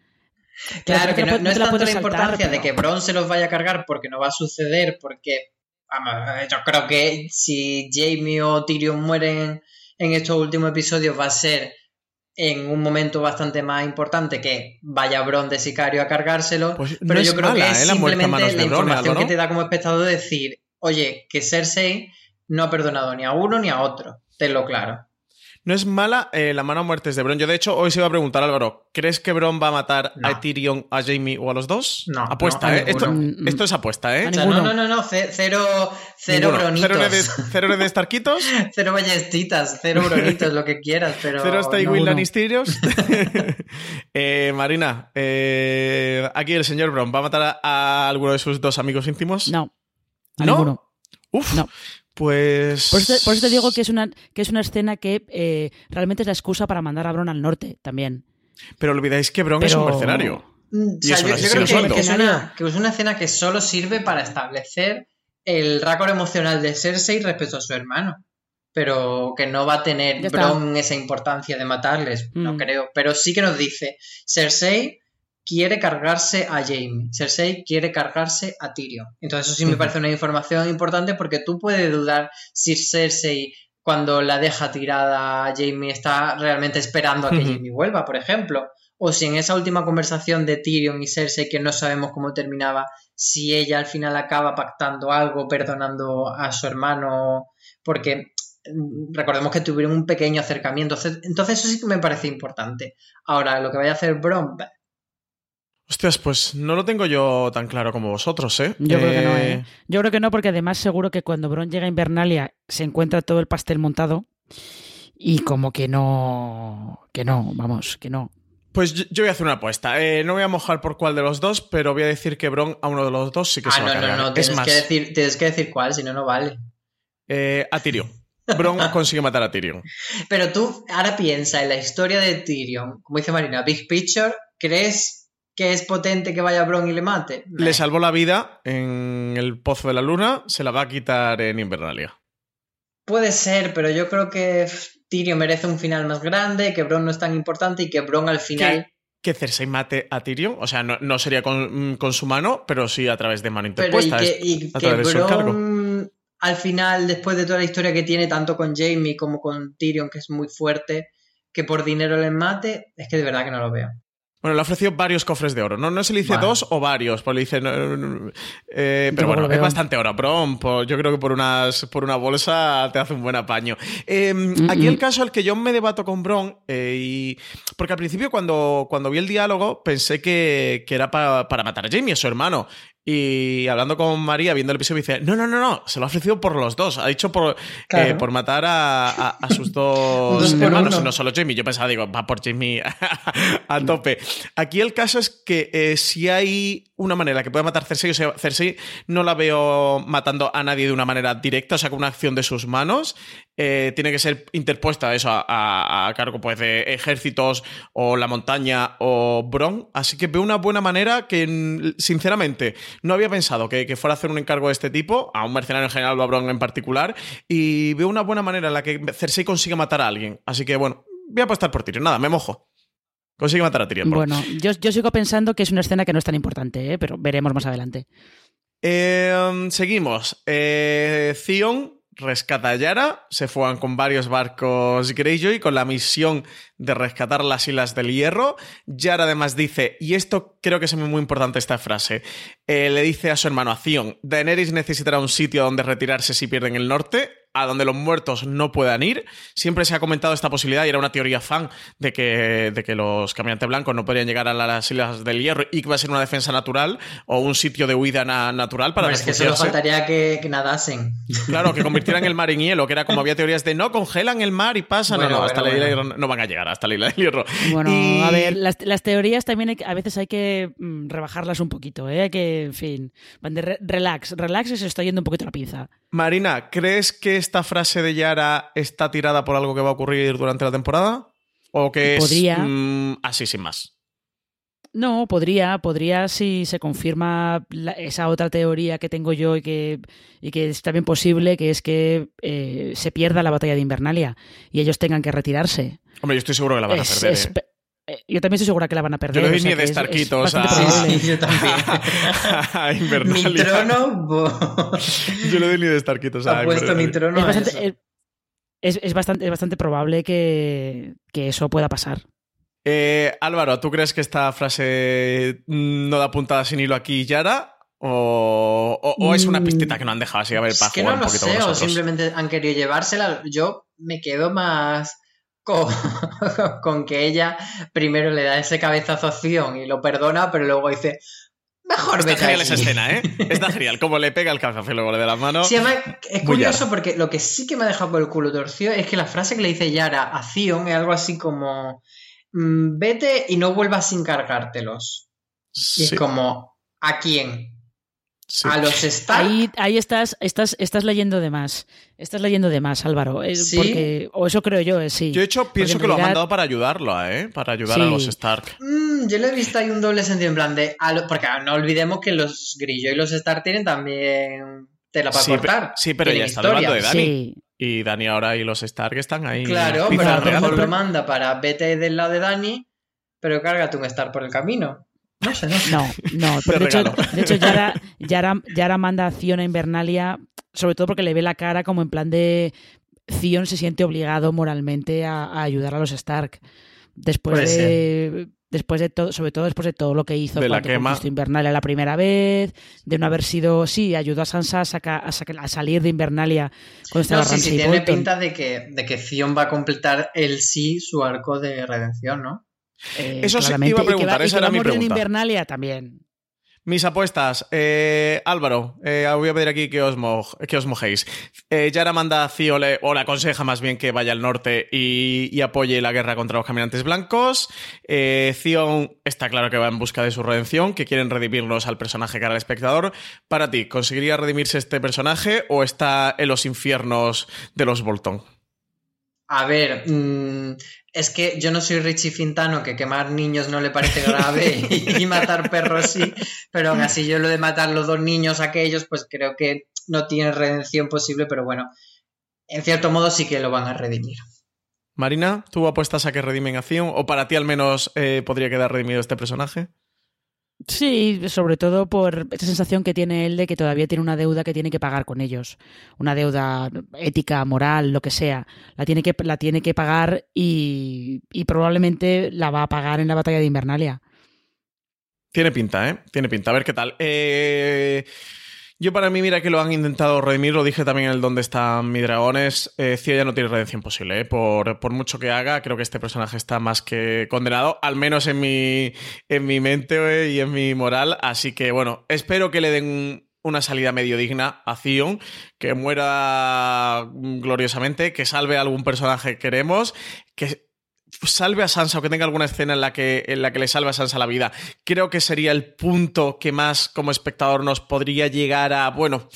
Claro, que no es la tanto la saltar, importancia de que Bron se los vaya a cargar porque no va a suceder, porque vamos, yo creo que si Jamie o Tyrion mueren en estos últimos episodios va a ser en un momento bastante más importante que vaya Bron de sicario a cargárselo, Pues pero yo creo mala, que es ¿eh? la simplemente la Bron, información que te da como espectador de decir, oye, que Cersei no ha perdonado ni a uno ni a otro, tenlo claro. No es mala eh, la mano a muertes de Bron. Yo, de hecho, hoy se iba a preguntar, Álvaro, ¿crees que Bron va a matar No. a Tyrion, a Jamie o a los dos? No, Apuesta, no, ¿eh? Esto, ninguno. esto es apuesta, ¿eh? A O sea, no, no, no, no, ce- cero, cero Ninguno. bronitos. Cero de, cero de Starquitos, *laughs* Cero ballestitas, cero bronitos, lo que quieras, pero. cero uno. Lannisterios. *laughs* eh, Marina, eh, aquí el señor Bron va a matar a, a alguno de sus dos amigos íntimos. No. A ¿No? ninguno. Uf, No. Pues. Por eso, te, por eso te digo que es una, que es una escena que eh, realmente es la excusa para mandar a Bron al norte también. Pero olvidáis que Bron es un mercenario. Mm, O sea, yo, creo que, que es una, que es una escena que solo sirve para establecer el récord emocional de Cersei respecto a su hermano. Pero que no va a tener. Bron esa importancia de matarles, no Mm. creo. Pero sí que nos dice: Cersei quiere cargarse a Jamie. Cersei quiere cargarse a Tyrion. Entonces, eso sí me parece una información importante porque tú puedes dudar si Cersei, cuando la deja tirada a Jamie, está realmente esperando a que. Jamie vuelva, por ejemplo. O si en esa última conversación de Tyrion y Cersei, que no sabemos cómo terminaba, si ella al final acaba pactando algo, perdonando a su hermano, porque mm, recordemos que tuvieron un pequeño acercamiento. Entonces, eso sí que me parece importante. Ahora, lo que vaya a hacer Bron, Hostias, pues no lo tengo yo tan claro como vosotros, ¿eh? Yo creo que no, Eh, ¿eh? Yo creo que no, porque además seguro que cuando Bron llega a Invernalia se encuentra todo el pastel montado y como que no. Que no, vamos, que no. Pues yo, voy a hacer una apuesta. Eh, no voy a mojar por cuál de los dos, pero voy a decir que Bron a uno de los dos sí que se ah, va no, a no, cargar. no, es tienes más, que, decir, tienes que decir cuál, si no, no vale. eh, a Tyrion. Bron *laughs* consigue matar a Tyrion. Pero tú ahora piensa en la historia de Tyrion, como dice Marina, Big Picture, ¿crees que es potente que vaya Bron y le mate? Le salvó la vida en el Pozo de la Luna, se la va a quitar en Invernalia. Puede ser, pero yo creo que Tyrion merece un final más grande, que Bron no es tan importante y que Bron al final... Que Cersei mate a Tyrion, o sea, no, no sería con, con su mano, pero sí a través de mano Pero y interpuesta. que, es y a que. Bron al final, después de toda la historia que tiene, tanto con Jamie como con Tyrion, que es muy fuerte, que por dinero le mate, es que de verdad que no lo veo. Bueno, le ofreció varios cofres de oro. No, no se le dice dos o varios, pues le dice. no, no, no, eh, pero bueno, es bastante oro. Bron, por- yo creo que por, unas, por una bolsa te hace un buen apaño. Eh, Mm, aquí el caso al que yo me debato con Bron, eh, y, porque al principio cuando, cuando vi el diálogo pensé que, que era pa- para matar a Jamie, a su hermano. Y hablando con María, viendo el episodio, me dice: No, no, no, no, se lo ha ofrecido por los dos. Ha dicho por, Claro. eh, por matar a, a- a sus *laughs* dos hermanos, no solo Jamie. Yo pensaba, digo, va por Jamie *laughs* a tope. Aquí el caso es que eh, si hay una manera que pueda matar Cersei, o sea, Cersei no la veo matando a nadie de una manera directa, o sea, con una acción de sus manos. Eh, tiene que ser interpuesta eso a, a- a cargo pues, de ejércitos o la montaña o Bron. Así que veo una buena manera que, sinceramente, no había pensado que, que fuera a hacer un encargo de este tipo, a un mercenario en general o a Bron en particular. Y veo una buena manera en la que Cersei consiga matar a alguien. Así que, bueno, voy a apostar por Tyrion. Nada, me mojo. Consigue matar a Tyrion. Bueno, yo, yo sigo pensando que es una escena que no es tan importante, ¿eh? pero veremos más adelante. Eh, seguimos. Eh, Theon rescata a Yara. Se fuegan con varios barcos Greyjoy con la misión de rescatar las Islas del Hierro. Yara además dice, y esto creo que es muy importante esta frase, eh, le dice a su hermano, a Theon, Daenerys necesitará un sitio donde retirarse si pierden el norte, a donde los muertos no puedan ir. Siempre se ha comentado esta posibilidad y era una teoría fan de que, de que los caminantes blancos no podrían llegar a las Islas del Hierro y que va a ser una defensa natural o un sitio de huida na- natural para Hombre, es que solo faltaría que, que nadasen. Claro, que convirtieran el mar en hielo, que era como había teorías de no, congelan el mar y pasan. Bueno, no, no, hasta bueno, la isla bueno. del hierro no van a llegar, hasta la isla del hierro. Bueno, Y- a ver, las, las teorías también hay a veces hay que mm, rebajarlas un poquito, ¿eh? Hay que, en fin, van de re- relax, relax y se está yendo un poquito la pinza. Marina, ¿crees que esta frase de Yara está tirada por algo que va a ocurrir durante la temporada? ¿O que es Podría. mm, así sin más? No, podría, podría si se confirma la- esa otra teoría que tengo yo y que, y que es también posible, que es que eh, se pierda la batalla de Invernalia y ellos tengan que retirarse. Hombre, yo estoy seguro que la van a Es- perder. es- pe- eh, yo también estoy segura que la van a perder. Yo le doy o sea ni de es- es Starquitos a- bastante Sí, probable. sí, *laughs* yo también. *laughs* a mi trono, bo- *laughs* Yo le doy ni de Starquitos a ha puesto mi trono Es bastante, eso. es, bastante, es bastante probable que, que eso pueda pasar. Eh, Álvaro, ¿tú crees que esta frase mm, no da puntada sin hilo aquí, Yara? ¿O, o- o es una Mm, pistita que no han dejado así a ver para Es que jugar no un lo poquito sé, con o simplemente han querido llevársela. Yo me quedo más con, *laughs* con que ella primero le da ese cabezazo a Zion y lo perdona, pero luego dice, mejor Está genial aquí". esa escena, ¿eh? *laughs* Está genial. Como le pega el cabezazo y luego le da la mano. Sí, además, es curioso porque lo que sí que me ha dejado por el culo torcido es que la frase que le dice Yara a Zion es algo así como "Mm, vete y no vuelvas sin cargártelos. Y Sí, es como, ¿a quién? Sí. ¿A los Stark? Ahí, ahí estás, estás, estás leyendo de más. Estás leyendo de más, Álvaro. Eh, ¿Sí? Porque, o eso creo yo, eh, sí. Yo, de hecho, pienso en que lo ha realidad- mandado para ayudarlo, ¿eh? Para ayudar a los Stark. Mm, yo le he visto ahí un doble sentido en plan de. a lo- porque no olvidemos que los Grillo y los Stark tienen también tela para Sí, cortar. pero- sí, pero ya está historia. hablando de Dani. Sí, Y Dani ahora y los Stark están ahí. Claro, pero a lo mejor lo manda para vete del lado de Dani, pero cárgate un Star por el camino. No sé, no sé. No, no. *laughs* pero de, hecho, de hecho, Yara, *laughs* Yara, Yara manda a Zion a Invernalia, sobre todo porque le ve la cara como en plan de Zion se siente obligado moralmente a, a ayudar a los Stark. Después Puede de. Después de todo, sobre todo después de todo lo que hizo De la quema. Invernalia la primera vez, de no haber sido, sí, ayudó a Sansa a, saca- a, saca- a salir de Invernalia cuando estaba No, sí, tiene pinta de que, de que va a completar el sí su arco de redención, ¿no? Eh, Eso sí, claramente. iba a Y que va- preguntar, y que esa era mi morir en pregunta. Invernalia también. Mis apuestas. Eh, Álvaro, eh, voy a pedir aquí que os, mo- que os mojéis. Eh, Yara manda a Cío, le- o le aconseja más bien que vaya al norte y, y apoye la guerra contra los caminantes blancos. Eh, Theon está claro que va en busca de su redención, que quieren redimirnos al personaje cara al espectador. Para ti, ¿conseguiría redimirse este personaje o está en los infiernos de los Bolton? A ver, mm, es que yo no soy Richie Fintano, que quemar niños no le parece grave y, matar perros sí, pero aún así yo lo de matar los dos niños aquellos, pues creo que no tiene redención posible, pero bueno, en cierto modo sí que lo van a redimir. Marina, ¿tú apuestas a que redimen a Theon? ¿O para ti al menos eh, podría quedar redimido este personaje? Sí, sobre todo por esa sensación que tiene él de que todavía tiene una deuda que tiene que pagar con ellos. Una deuda ética, moral, lo que sea. La tiene que, la tiene que pagar y, y probablemente la va a pagar en la batalla de Invernalia. Tiene pinta, ¿eh? Tiene pinta. A ver qué tal. Eh, Yo para mí, mira que lo han intentado redimir, lo dije también en el Dónde están mis dragones, eh, ya no tiene redención posible, ¿eh? por, por mucho que haga, creo que este personaje está más que condenado, al menos en mi, en mi mente eh, y en mi moral, así que bueno, espero que le den una salida medio digna a Theon, que muera gloriosamente, que salve a algún personaje que queremos, que salve a Sansa o que tenga alguna escena en la que, en la que le salve a Sansa la vida. Creo que sería el punto que más como espectador nos podría llegar a, bueno,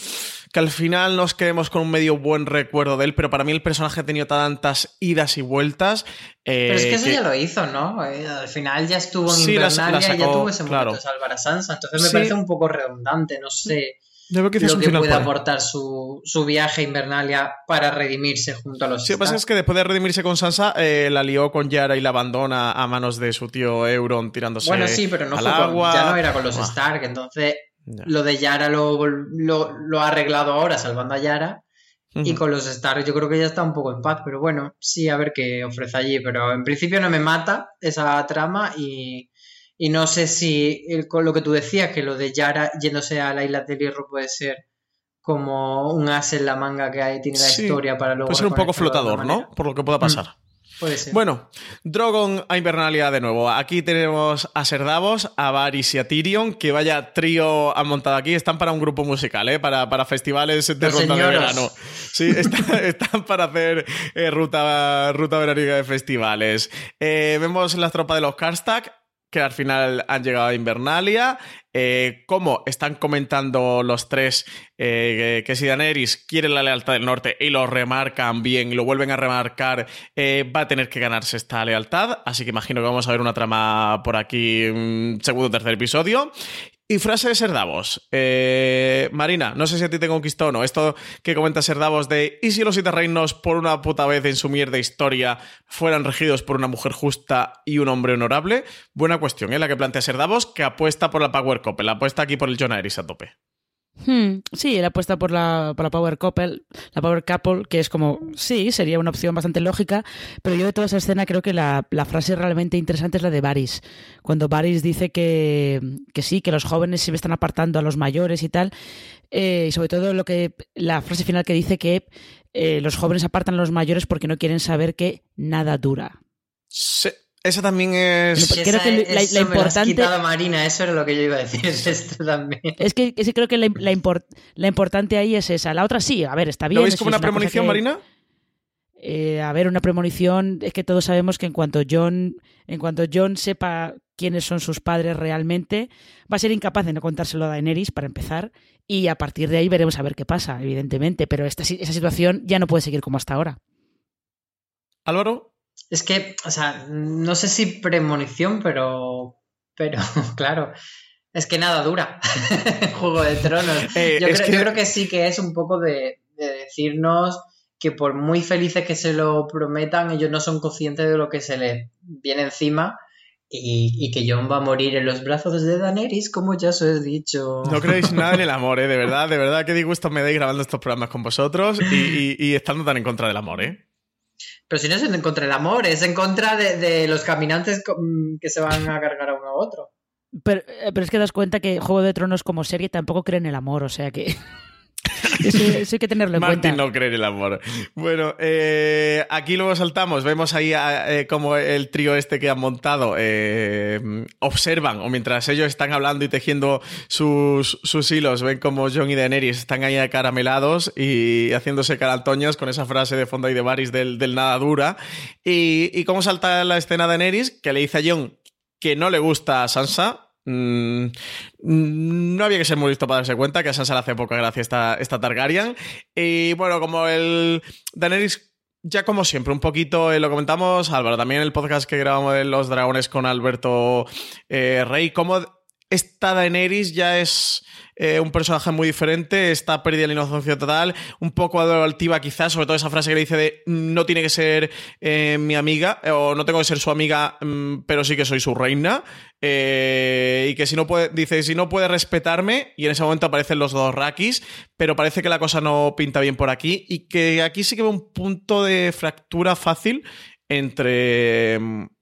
que al final nos quedemos con un medio buen recuerdo de él, pero para mí el personaje ha tenido tantas idas y vueltas. eh, Pero es que eso que- ya lo hizo, ¿no? Eh, Al final ya estuvo en Sí, la- la Invernalia y ya sacó, tuvo ese momento claro. de salvar a Sansa. Entonces me Sí. parece un poco redundante, no sé lo que puede aportar su, su viaje a Invernalia para redimirse junto a los Sí, lo que pasa es que después de redimirse con Sansa, eh, la lió con Yara y la abandona a manos de su tío Euron tirándose Bueno, sí, pero no al fue con- agua. ya no era con los Ah, Stark, entonces lo de Yara lo, lo, lo ha arreglado ahora salvando a Yara y con los Stark yo creo que ya está un poco en paz, pero bueno, sí, a ver qué ofrece allí, pero en principio no me mata esa trama y, y no sé si el- con lo que tú decías, que lo de Yara yéndose a la isla del hierro puede ser como un as en la manga que hay, tiene la Sí, historia para luego... Puede ser un poco flotador, ¿no? Por lo que pueda pasar. Puede ser. Bueno, Drogon a Invernalia de nuevo. Aquí tenemos a Ser Davos, a Varys y a Tyrion, que vaya trío han montado aquí. Están para un grupo musical, ¿eh? Para, para festivales de Los ruta de verano. Sí, *laughs* están, están para hacer eh, ruta, ruta veraniega de festivales. Eh, vemos las tropas de los Karstak. Que al final han llegado a Invernalia, eh, cómo están comentando los tres eh, que si Daenerys quiere la lealtad del norte y lo remarcan bien y lo vuelven a remarcar, eh, va a tener que ganarse esta lealtad, así que imagino que vamos a ver una trama por aquí, un segundo o tercer episodio. Y frase de Serdavos. Eh, Marina, no sé si a ti te conquistó o no. Esto que comenta Serdavos de ¿y si los siete reinos por una puta vez en su mierda historia fueran regidos por una mujer justa y un hombre honorable? Buena cuestión, ¿eh? La que plantea Serdavos, que apuesta por la Power Couple, apuesta aquí por el John Iris a tope. Hmm, sí, él apuesta por la, por la Power Couple, la Power Couple, que es como, sí, sería una opción bastante lógica, pero yo de toda esa escena creo que la, la frase realmente interesante es la de Varys. Cuando Varys dice que, que sí, que los jóvenes se están apartando a los mayores y tal, eh, y sobre todo lo que la frase final que dice que eh, los jóvenes apartan a los mayores porque no quieren saber que nada dura. Sí, esa también es... Creo Esa- que la- eso la me lo has importante- quitado, Marina, eso era lo que yo iba a decir. *laughs* Esto también. Es que, es que creo que la, la impor- la importante ahí es esa. La otra sí, a ver, está bien. ¿Lo veis como es una premonición, que- Marina? Eh, a ver, una premonición, es que todos sabemos que en cuanto John, en cuanto John sepa quiénes son sus padres realmente, va a ser incapaz de no contárselo a Daenerys para empezar, y a partir de ahí veremos a ver qué pasa, evidentemente, pero esta, esa situación ya no puede seguir como hasta ahora. Álvaro, Es que, o sea, no sé si premonición, pero. Pero, *laughs* claro. Es que nada dura. *laughs* Juego de Tronos. *laughs* Eh, yo, creo, que- yo creo que sí que es un poco de, de decirnos que por muy felices que se lo prometan, ellos no son conscientes de lo que se les viene encima y, y que John va a morir en los brazos de Daenerys, como ya os he dicho. no creéis nada en el amor, ¿eh? De verdad, de verdad, qué disgusto me dais grabando estos programas con vosotros y, y- y estando tan en contra del amor, ¿eh? Pero si no es en contra del amor, es en contra de, los caminantes mm, que se van a cargar a uno a otro. Pero, eh, pero es que das cuenta que Juego de Tronos como serie tampoco cree en el amor, o sea que... eso, eso hay que tenerlo en Martin cuenta. no cree en el amor. Bueno, eh, aquí luego saltamos, vemos ahí a- eh, como el trío este que han montado eh, observan, o mientras ellos están hablando y tejiendo sus, sus hilos, ven como John y Daenerys están ahí acaramelados y haciéndose carantoñas con esa frase de fondo y de Varys del, del nada dura. Y, y cómo salta la escena de Daenerys, que le dice a John que no le gusta a Sansa. Mm, mm, no había que ser muy listo para darse cuenta que a Sansa le hace poca gracia esta, esta Targaryen. Y bueno, como el Daenerys, ya como siempre, un poquito, eh, lo comentamos, Álvaro, también el podcast que grabamos de Los Dragones con Alberto eh, Rey, como esta Daenerys ya es eh, un personaje muy diferente, está perdida la inocencia total, un poco altiva quizás, sobre todo esa frase que le dice de no tiene que ser mi amiga, o no tengo que ser su amiga, mm, pero sí que soy su reina, eh, y que si no puede, dice, si no puede respetarme, y en ese momento aparecen los dos Rakis, pero parece que la cosa no pinta bien por aquí, y que aquí sí que veo un punto de fractura fácil entre,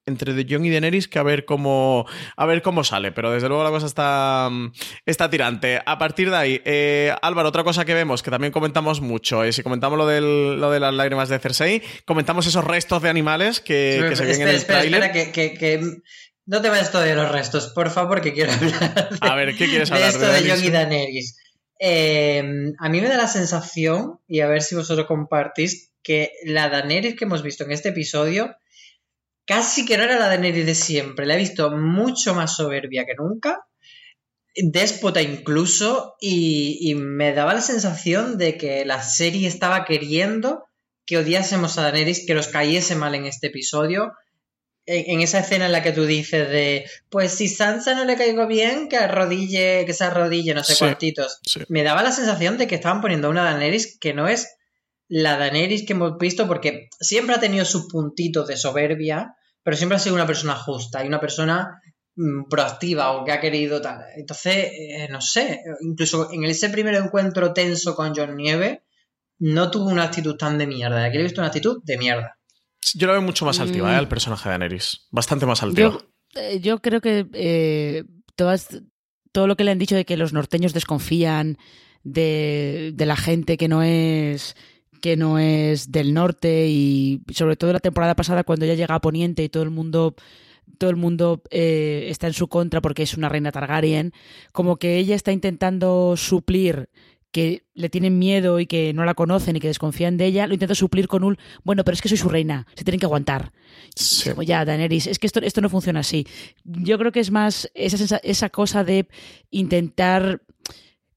entre De Jong y Daenerys que a ver cómo a ver cómo sale, pero desde luego la cosa está, está tirante. A partir de ahí, eh, Álvaro, otra cosa que vemos, que también comentamos mucho, eh, si comentamos lo, del, lo de las lágrimas de Cersei, comentamos esos restos de animales que, que se ven en el espera, tráiler. espera, que, que- que- no te vayas todavía de los restos, por favor, que quiero hablar de, A ver, ¿qué quieres de hablar esto de de y Daenerys. Eh, a mí me da la sensación, y a ver si vosotros compartís, que la Daenerys que hemos visto en este episodio casi que no era la Daenerys de siempre. La he visto mucho más soberbia que nunca, déspota incluso, y, y me daba la sensación de que la serie estaba queriendo que odiásemos a Daenerys, que nos cayese mal en este episodio. En, esa escena en la que tú dices de, pues si Sansa no le caigo bien, que arrodille, que se arrodille, no sé Sí. cuántitos. Sí. Me daba la sensación de que estaban poniendo a una Daenerys que no es la Daenerys que hemos visto, porque siempre ha tenido sus puntitos de soberbia, pero siempre ha sido una persona justa y una persona mm, proactiva o que ha querido tal. Entonces, eh, no sé, incluso en ese primer encuentro tenso con John Nieve, no tuvo una actitud tan de mierda. Aquí le he visto una actitud de mierda. Yo lo veo mucho más altiva, Mm. ¿eh? El personaje de Daenerys. Bastante más altiva. Yo, eh, yo creo que eh, todas, todo lo que le han dicho de que los norteños desconfían de, de la gente que no es que no es del norte y sobre todo la temporada pasada cuando ya llega a Poniente y todo el mundo todo el mundo eh, está en su contra porque es una reina Targaryen como que ella está intentando suplir que le tienen miedo y que no la conocen y que desconfían de ella, lo intenta suplir con un, bueno, pero es que soy su reina, se tienen que aguantar. Sí. Como ya, Daenerys, es que esto, esto no funciona así. Yo creo que es más esa, esa cosa de intentar,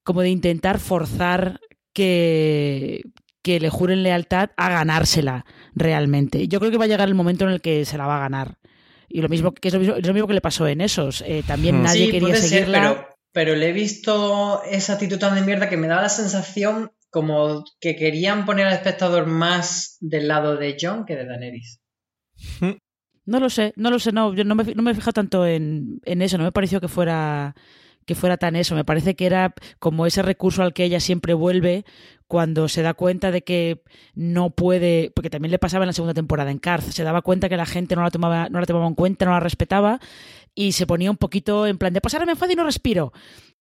como de intentar forzar que, que le juren lealtad a ganársela realmente. Yo creo que va a llegar el momento en el que se la va a ganar. Y lo mismo que es lo mismo, es lo mismo que le pasó en esos. Eh, también nadie sí, quería puede ser, seguirla. pero, pero le he visto esa actitud tan de mierda que me da la sensación como que querían poner al espectador más del lado de John que de Daenerys. No lo sé, no lo sé, no, yo no me, no me he fijado tanto en, en eso, no me pareció que fuera que fuera tan eso, me parece que era como ese recurso al que ella siempre vuelve cuando se da cuenta de que no puede, porque también le pasaba en la segunda temporada en Karth, se daba cuenta que la gente no la tomaba, no la tomaba en cuenta, no la respetaba y se ponía un poquito en plan de pues ahora me enfado y no respiro.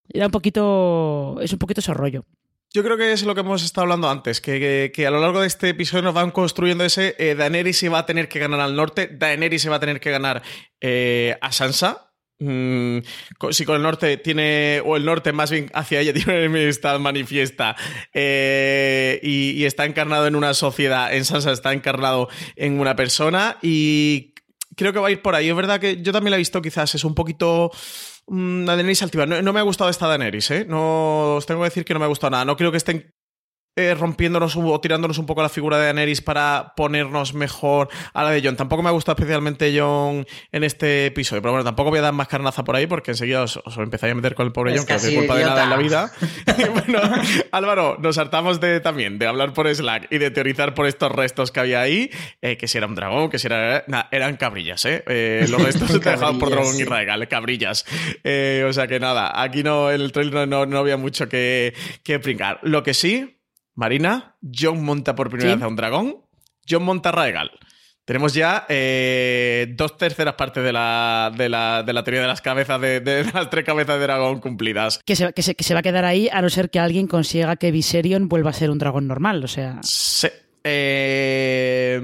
Era un poquito, es un poquito ese rollo. Yo creo que es lo que hemos estado hablando antes, que, que- a lo largo de este episodio nos van construyendo ese eh, Daenerys se va a tener que ganar al norte, Daenerys se va a tener que ganar eh, a Sansa. Mm, si con el norte tiene, o el norte más bien hacia ella *laughs* tiene una enemistad manifiesta eh, y, y está encarnado en una sociedad, en Sansa está encarnado en una persona y creo que va a ir por ahí. Es verdad que yo también la he visto quizás, es un poquito mm, la Daenerys altiva. No, no me ha gustado esta Daenerys, ¿eh? No, os tengo que decir que no me ha gustado nada. No creo que estén eh, rompiéndonos un- o tirándonos un poco la figura de Daenerys para ponernos mejor a la de Jon. Tampoco me ha gustado especialmente Jon en este episodio, pero bueno, tampoco voy a dar más carnaza por ahí porque enseguida os, os empezáis a meter con el pobre Es Jon, que no tiene culpa de nada en la idiota. vida. *laughs* Bueno, Álvaro, nos hartamos de también de hablar por Slack y de teorizar por estos restos que había ahí, eh, que si era un dragón, que si era... nah, eran cabrillas, ¿eh? Eh, los restos dejados por dragón sí. y Raegal, cabrillas. O sea que nada, aquí no, en el trailer no, no, no había mucho que, que pringar. Lo que sí, Marina, John monta por primera ¿Sí? vez a un dragón, John monta a Raegal. Tenemos ya eh, dos terceras partes de la, de, la, de la teoría de las cabezas de, de *laughs* las tres cabezas de dragón cumplidas. Que se, que, se, que se va a quedar ahí a no ser que alguien consiga que Viserion vuelva a ser un dragón normal, o sea... Sí. Eh,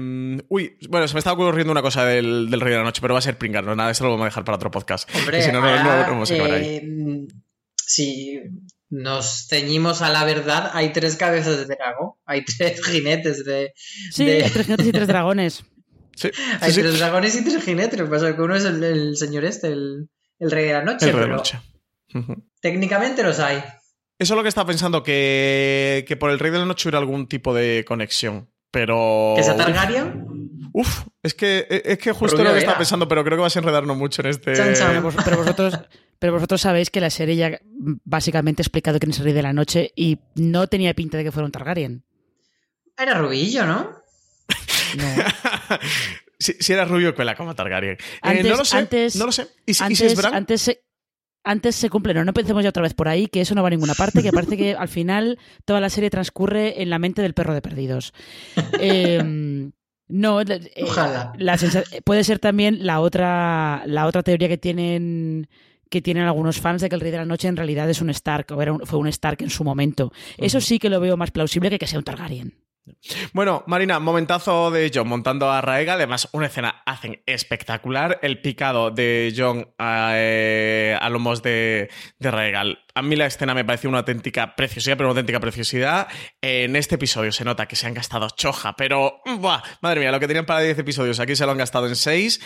uy, bueno, se me estaba ocurriendo una cosa del, del Rey de la Noche, pero va a ser pringar, no nada, eso lo vamos a dejar para otro podcast. Hombre, si no, no, no vamos a acabar ahí. eh, si nos ceñimos a la verdad, hay tres cabezas de dragón, hay tres *laughs* jinetes de... Sí, de- hay tres jinetes y tres dragones. Sí, Hay sí, sí. tres dragones y tres jinetes. Lo que pasa es que uno es el, el señor este, el, el rey de la noche, El Rey de la Noche. Técnicamente los hay. Eso es lo que estaba pensando, que, que por el Rey de la Noche hubiera algún tipo de conexión. Pero. ¿Que sea Targaryen? Uf, es que, es que justo lo que estaba pensando, pero creo que vas a enredarnos mucho en este. Chan, chan. Pero, vos- pero vosotros, pero vosotros sabéis que la serie ya básicamente ha explicado quién es el rey de la noche y no tenía pinta de que fuera un Targaryen. Era rubillo, ¿no? No. *laughs* si, si era rubio, cuela como Targaryen. Eh, no lo sé. antes- no lo sé. ¿Y, si- y Antes, si es Bran? antes, se, antes se cumple, no, no empecemos ya otra vez por ahí, que eso no va a ninguna parte, que parece que al final toda la serie transcurre en la mente del perro de perdidos. *laughs* Eh, no, eh, Ojalá. la sensa- puede ser también la otra, la otra teoría que tienen que tienen algunos fans de que el Rey de la Noche en realidad es un Stark, o era un- fue un Stark en su momento. Eso sí que lo veo más plausible que que sea un Targaryen. Bueno, Marina, momentazo de John montando a Raega. Además, una escena hacen espectacular. El picado de John a, eh, a lomos de, de Raegal. A mí la escena me pareció una auténtica preciosidad, pero una auténtica preciosidad. En este episodio se nota que se han gastado choja, pero ¡buah! madre mía, lo que tenían para 10 episodios aquí se lo han gastado en 6.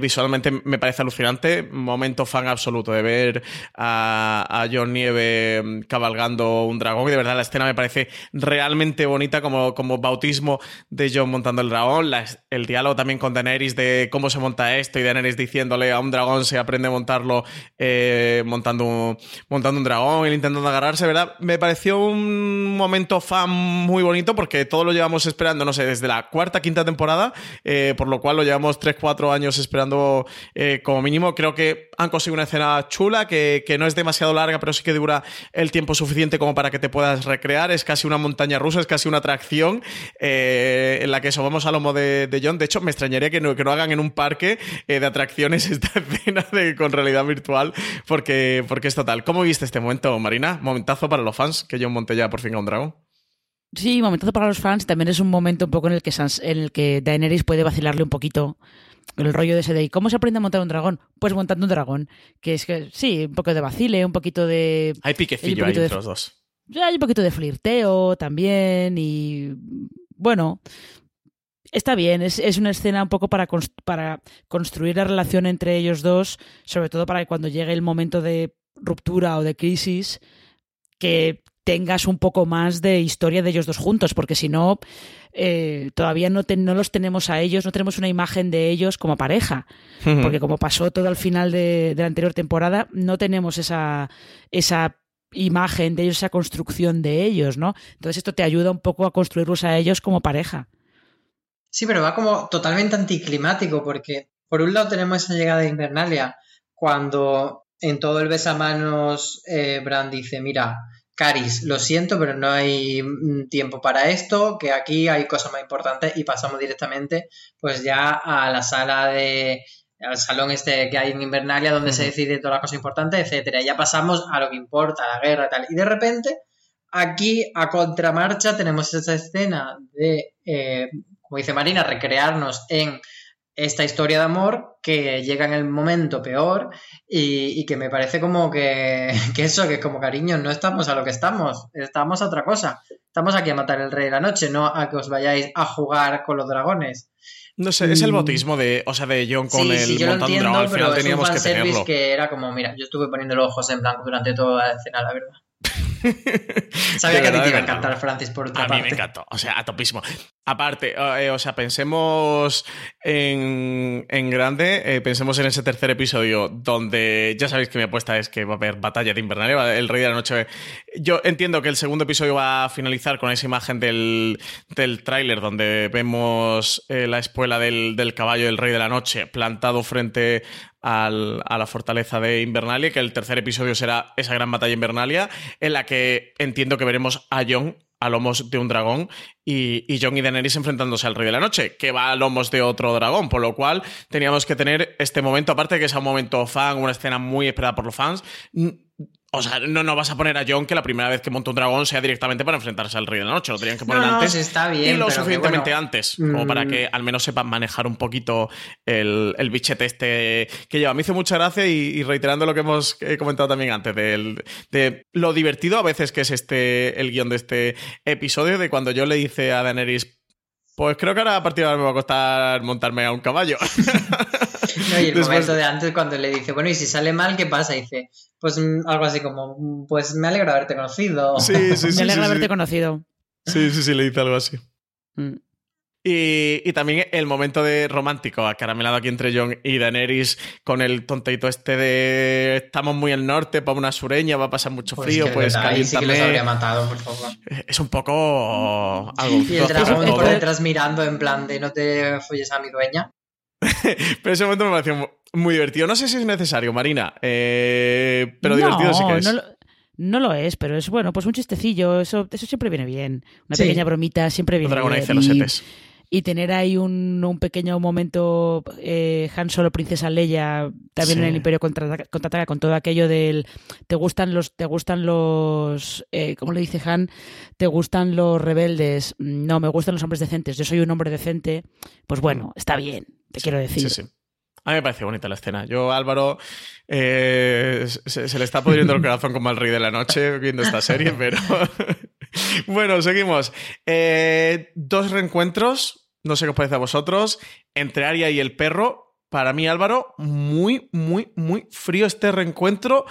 visualmente me parece alucinante. Momento fan absoluto de ver a, a John Nieve mm, cabalgando un dragón. Y de verdad la escena me parece realmente bonita como, como bautismo de John montando el dragón. El diálogo también con Daenerys de cómo se monta esto y Daenerys diciéndole a un dragón se aprende a montarlo eh, montando, un- montando un dragón y intentando agarrarse, ¿verdad? Me pareció un momento fan muy bonito porque todo lo llevamos esperando, no sé, desde la cuarta, quinta temporada, eh, por lo cual lo llevamos 3-4 años esperando eh, como mínimo. Creo que han conseguido una escena chula que, que no es demasiado larga, pero sí que dura el tiempo suficiente como para que te puedas recrear. Es casi una montaña rusa, es casi una atracción eh, en la que subamos a lomo de, de John. De hecho, me extrañaría que no, que no hagan en un parque de atracciones *laughs* esta escena de, con realidad virtual, porque, porque es total. ¿Cómo viste este momento, Marina? Momentazo para los fans, que John monte ya por fin a un dragón. Sí, momentazo para los fans. También es un momento un poco en el que, Sans- en el que Daenerys puede vacilarle un poquito el rollo de ese de ¿y ¿cómo se aprende a montar un dragón? Pues montando un dragón. Que es que, sí, un poco de vacile, un poquito de... Hay piquecillo ahí de- entre los dos. Ya hay un poquito de flirteo también y bueno, está bien, es, es una escena un poco para, para construir la relación entre ellos dos, sobre todo para que cuando llegue el momento de ruptura o de crisis, que tengas un poco más de historia de ellos dos juntos, porque si no, eh, todavía no, te- no los tenemos a ellos, no tenemos una imagen de ellos como pareja, porque como pasó todo al final de, de la anterior temporada, no tenemos esa, esa imagen de ellos, esa construcción de ellos, ¿no? Entonces esto te ayuda un poco a construirlos a ellos como pareja. Sí, pero va como totalmente anticlimático porque por un lado tenemos esa llegada de Invernalia cuando en todo el besamanos eh, Bran dice, mira, Caris, lo siento, pero no hay mm, tiempo para esto, que aquí hay cosas más importantes y pasamos directamente pues ya a la sala de al salón este que hay en Invernalia donde se decide todas las cosas importantes, etcétera. Ya pasamos a lo que importa, a la guerra y tal. Y de repente, aquí a contramarcha tenemos esta escena de eh, como dice Marina, recrearnos en esta historia de amor que llega en el momento peor y, y que me parece como que, *laughs* que eso, que como cariño, no estamos a lo que estamos, estamos a otra cosa. Estamos aquí a matar el rey de la noche, no a que os vayáis a jugar con los dragones. No sé, es el bautismo de, o sea, de John con sí, el sí, yo lo montando un entiendo, dragón. Al pero final es un teníamos que tenerlo. que era como, mira, yo estuve poniendo los ojos en blanco durante toda la escena, la verdad. Sabía que a ti te iba a encantar Francis por otra A mí me parte. encantó, o sea, a topísimo. Aparte, eh, o sea, pensemos en, en grande, eh, pensemos en ese tercer episodio donde ya sabéis que mi apuesta es que va a haber batalla de Invernalia, va- el Rey de la Noche. Yo entiendo que el segundo episodio va a finalizar con esa imagen del, del tráiler donde vemos eh, la espuela del, del caballo del Rey de la Noche plantado frente al- a la fortaleza de Invernalia, que el tercer episodio será esa gran batalla Invernalia, en la que entiendo que veremos a Jon a lomos de un dragón y, y Jon y Daenerys enfrentándose al Rey de la Noche, que va a lomos de otro dragón, por lo cual teníamos que tener este momento, aparte de que sea un momento fan, una escena muy esperada por los fans. O sea, no, no vas a poner a Jon que la primera vez que monta un dragón sea directamente para enfrentarse al Rey de la Noche. Lo tenían que poner No, no, antes. sí está bien, y lo suficientemente bueno, antes, como para que al menos sepan manejar un poquito el, el bichete este que lleva. Me hizo mucha gracia y, y reiterando lo que hemos comentado también antes, del- de lo divertido a veces que es este el guion de este episodio, de cuando yo le dice a Daenerys, pues creo que ahora a partir de ahora me va a costar montarme a un caballo. No, y el *laughs* Después- momento de antes cuando le dice, bueno, y si sale mal, ¿qué pasa? Y dice, pues mm, algo así como, mm, pues me alegra haberte conocido. Sí, sí, *laughs* Me sí. alegra sí, haberte sí. conocido. Sí, sí, sí, le dice algo así. Mm. Y, y también el momento de romántico acaramelado aquí entre John y Daenerys con el tonteito este de estamos muy al norte, para una sureña, va a pasar mucho Pues frío, pues sí que los caliéntame. habría matado, por favor. es un poco algo Y el dragón por detrás mirando en plan de no te folles a mi dueña. *laughs* Pero ese momento me pareció mu- muy divertido. No sé si es necesario, Marina, eh, pero no, divertido sí que es. No lo, no lo es, pero es bueno, pues un chistecillo, eso, eso siempre viene bien. Una Sí. pequeña bromita siempre viene dragón ahí bien. celosetes. Y, tener ahí un, un pequeño momento eh, Han Solo, Princesa Leia, también Sí. en el Imperio contraataca, contraataca con todo aquello del te gustan los, te gustan los, eh, ¿cómo le dice Han? Te gustan los rebeldes. No, me gustan los hombres decentes. Yo soy un hombre decente. Pues bueno, está bien, te quiero decir. Sí, sí. A mí me parece bonita la escena. Yo, Álvaro, eh, se, se le está pudriendo el corazón como al rey de la noche viendo esta serie, pero. *laughs* *laughs* bueno, seguimos. Eh, dos reencuentros, no sé qué os parece a vosotros, entre Aria y el perro. Para mí, Álvaro, muy, muy, muy frío este reencuentro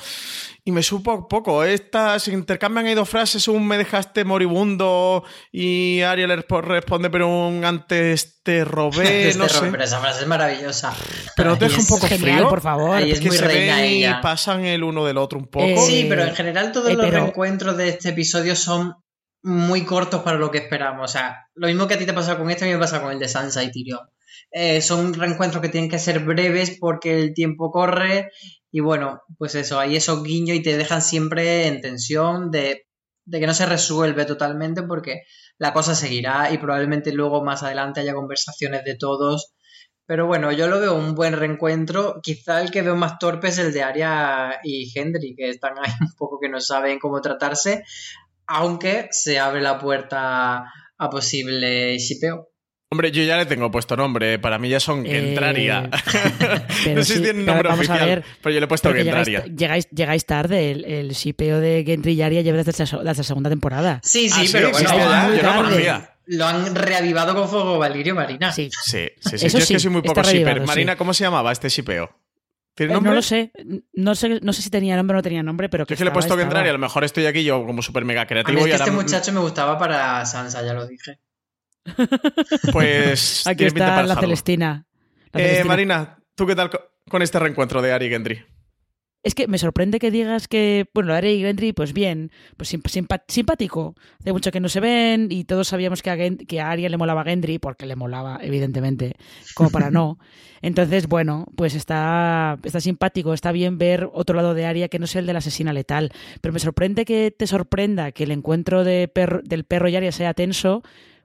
y me supo poco. Esta, se intercambian ahí dos frases, un me dejaste moribundo y Aria le respo- responde, pero un antes te robé, *laughs* no sé. Pero esa frase es maravillosa. Pero te deja un poco Genial, frío. por favor. Ahí es que muy se reina ven y pasan el uno del otro un poco. Eh, Sí, pero en general todos eh, los reencuentros de este episodio son muy cortos para lo que esperamos. O sea, lo mismo que a ti te pasa con este, a mí me pasa con el de Sansa y Tyrion. Eh, son reencuentros que tienen que ser breves porque el tiempo corre y bueno, pues eso, hay esos guiños y te dejan siempre en tensión de, de que no se resuelve totalmente porque la cosa seguirá y probablemente luego más adelante haya conversaciones de todos. Pero bueno, yo lo veo un buen reencuentro. Quizá el que veo más torpe es el de Arya y Henry, que están ahí *laughs* un poco que no saben cómo tratarse, aunque se abre la puerta a posible shipeo. Hombre, yo ya le tengo puesto nombre. Para mí ya son Eh, Gentraria. *laughs* pero no sé si sí, tienen pero nombre vamos a oficial, ver, pero yo le he puesto llegáis, Gentraria. llegáis, llegáis tarde. El, el shipeo de Gendry y Arya lleva desde, la- desde la segunda temporada. Sí, sí, Ah, sí, pero sí, bueno, sí, ya, yo no conocía. lo han reavivado con Fuego Valirio Marina. Sí. Sí, sí, sí. Eso Yo es que sí, soy muy poco shipper. sí. Marina, ¿cómo se llamaba este shipeo? ¿Tiene Eh? No lo sé. No sé. No sé si tenía nombre o no tenía nombre, pero Yo que es que le he estaba, puesto estaba. Gentraria. A lo mejor estoy aquí yo como súper mega A mí creativo es y que este muchacho me gustaba para Sansa, ya lo dije. *laughs* pues *laughs* Aquí está la. Celestina. La Eh, Celestina. Marina, ¿tú qué tal co- con este reencuentro de Ari y Gendry? Es que me sorprende que digas que, bueno, Arya y Gendry, pues bien, pues simpático. Hace mucho que no se ven y todos sabíamos que a, Gen- que a Arya le molaba a Gendry, porque le molaba, evidentemente, como para no. *laughs* Entonces, bueno, pues está, está simpático, está bien ver otro lado de Arya que no es el de la asesina letal. Pero me sorprende que te sorprenda que el encuentro de perro- del perro y Arya sea tenso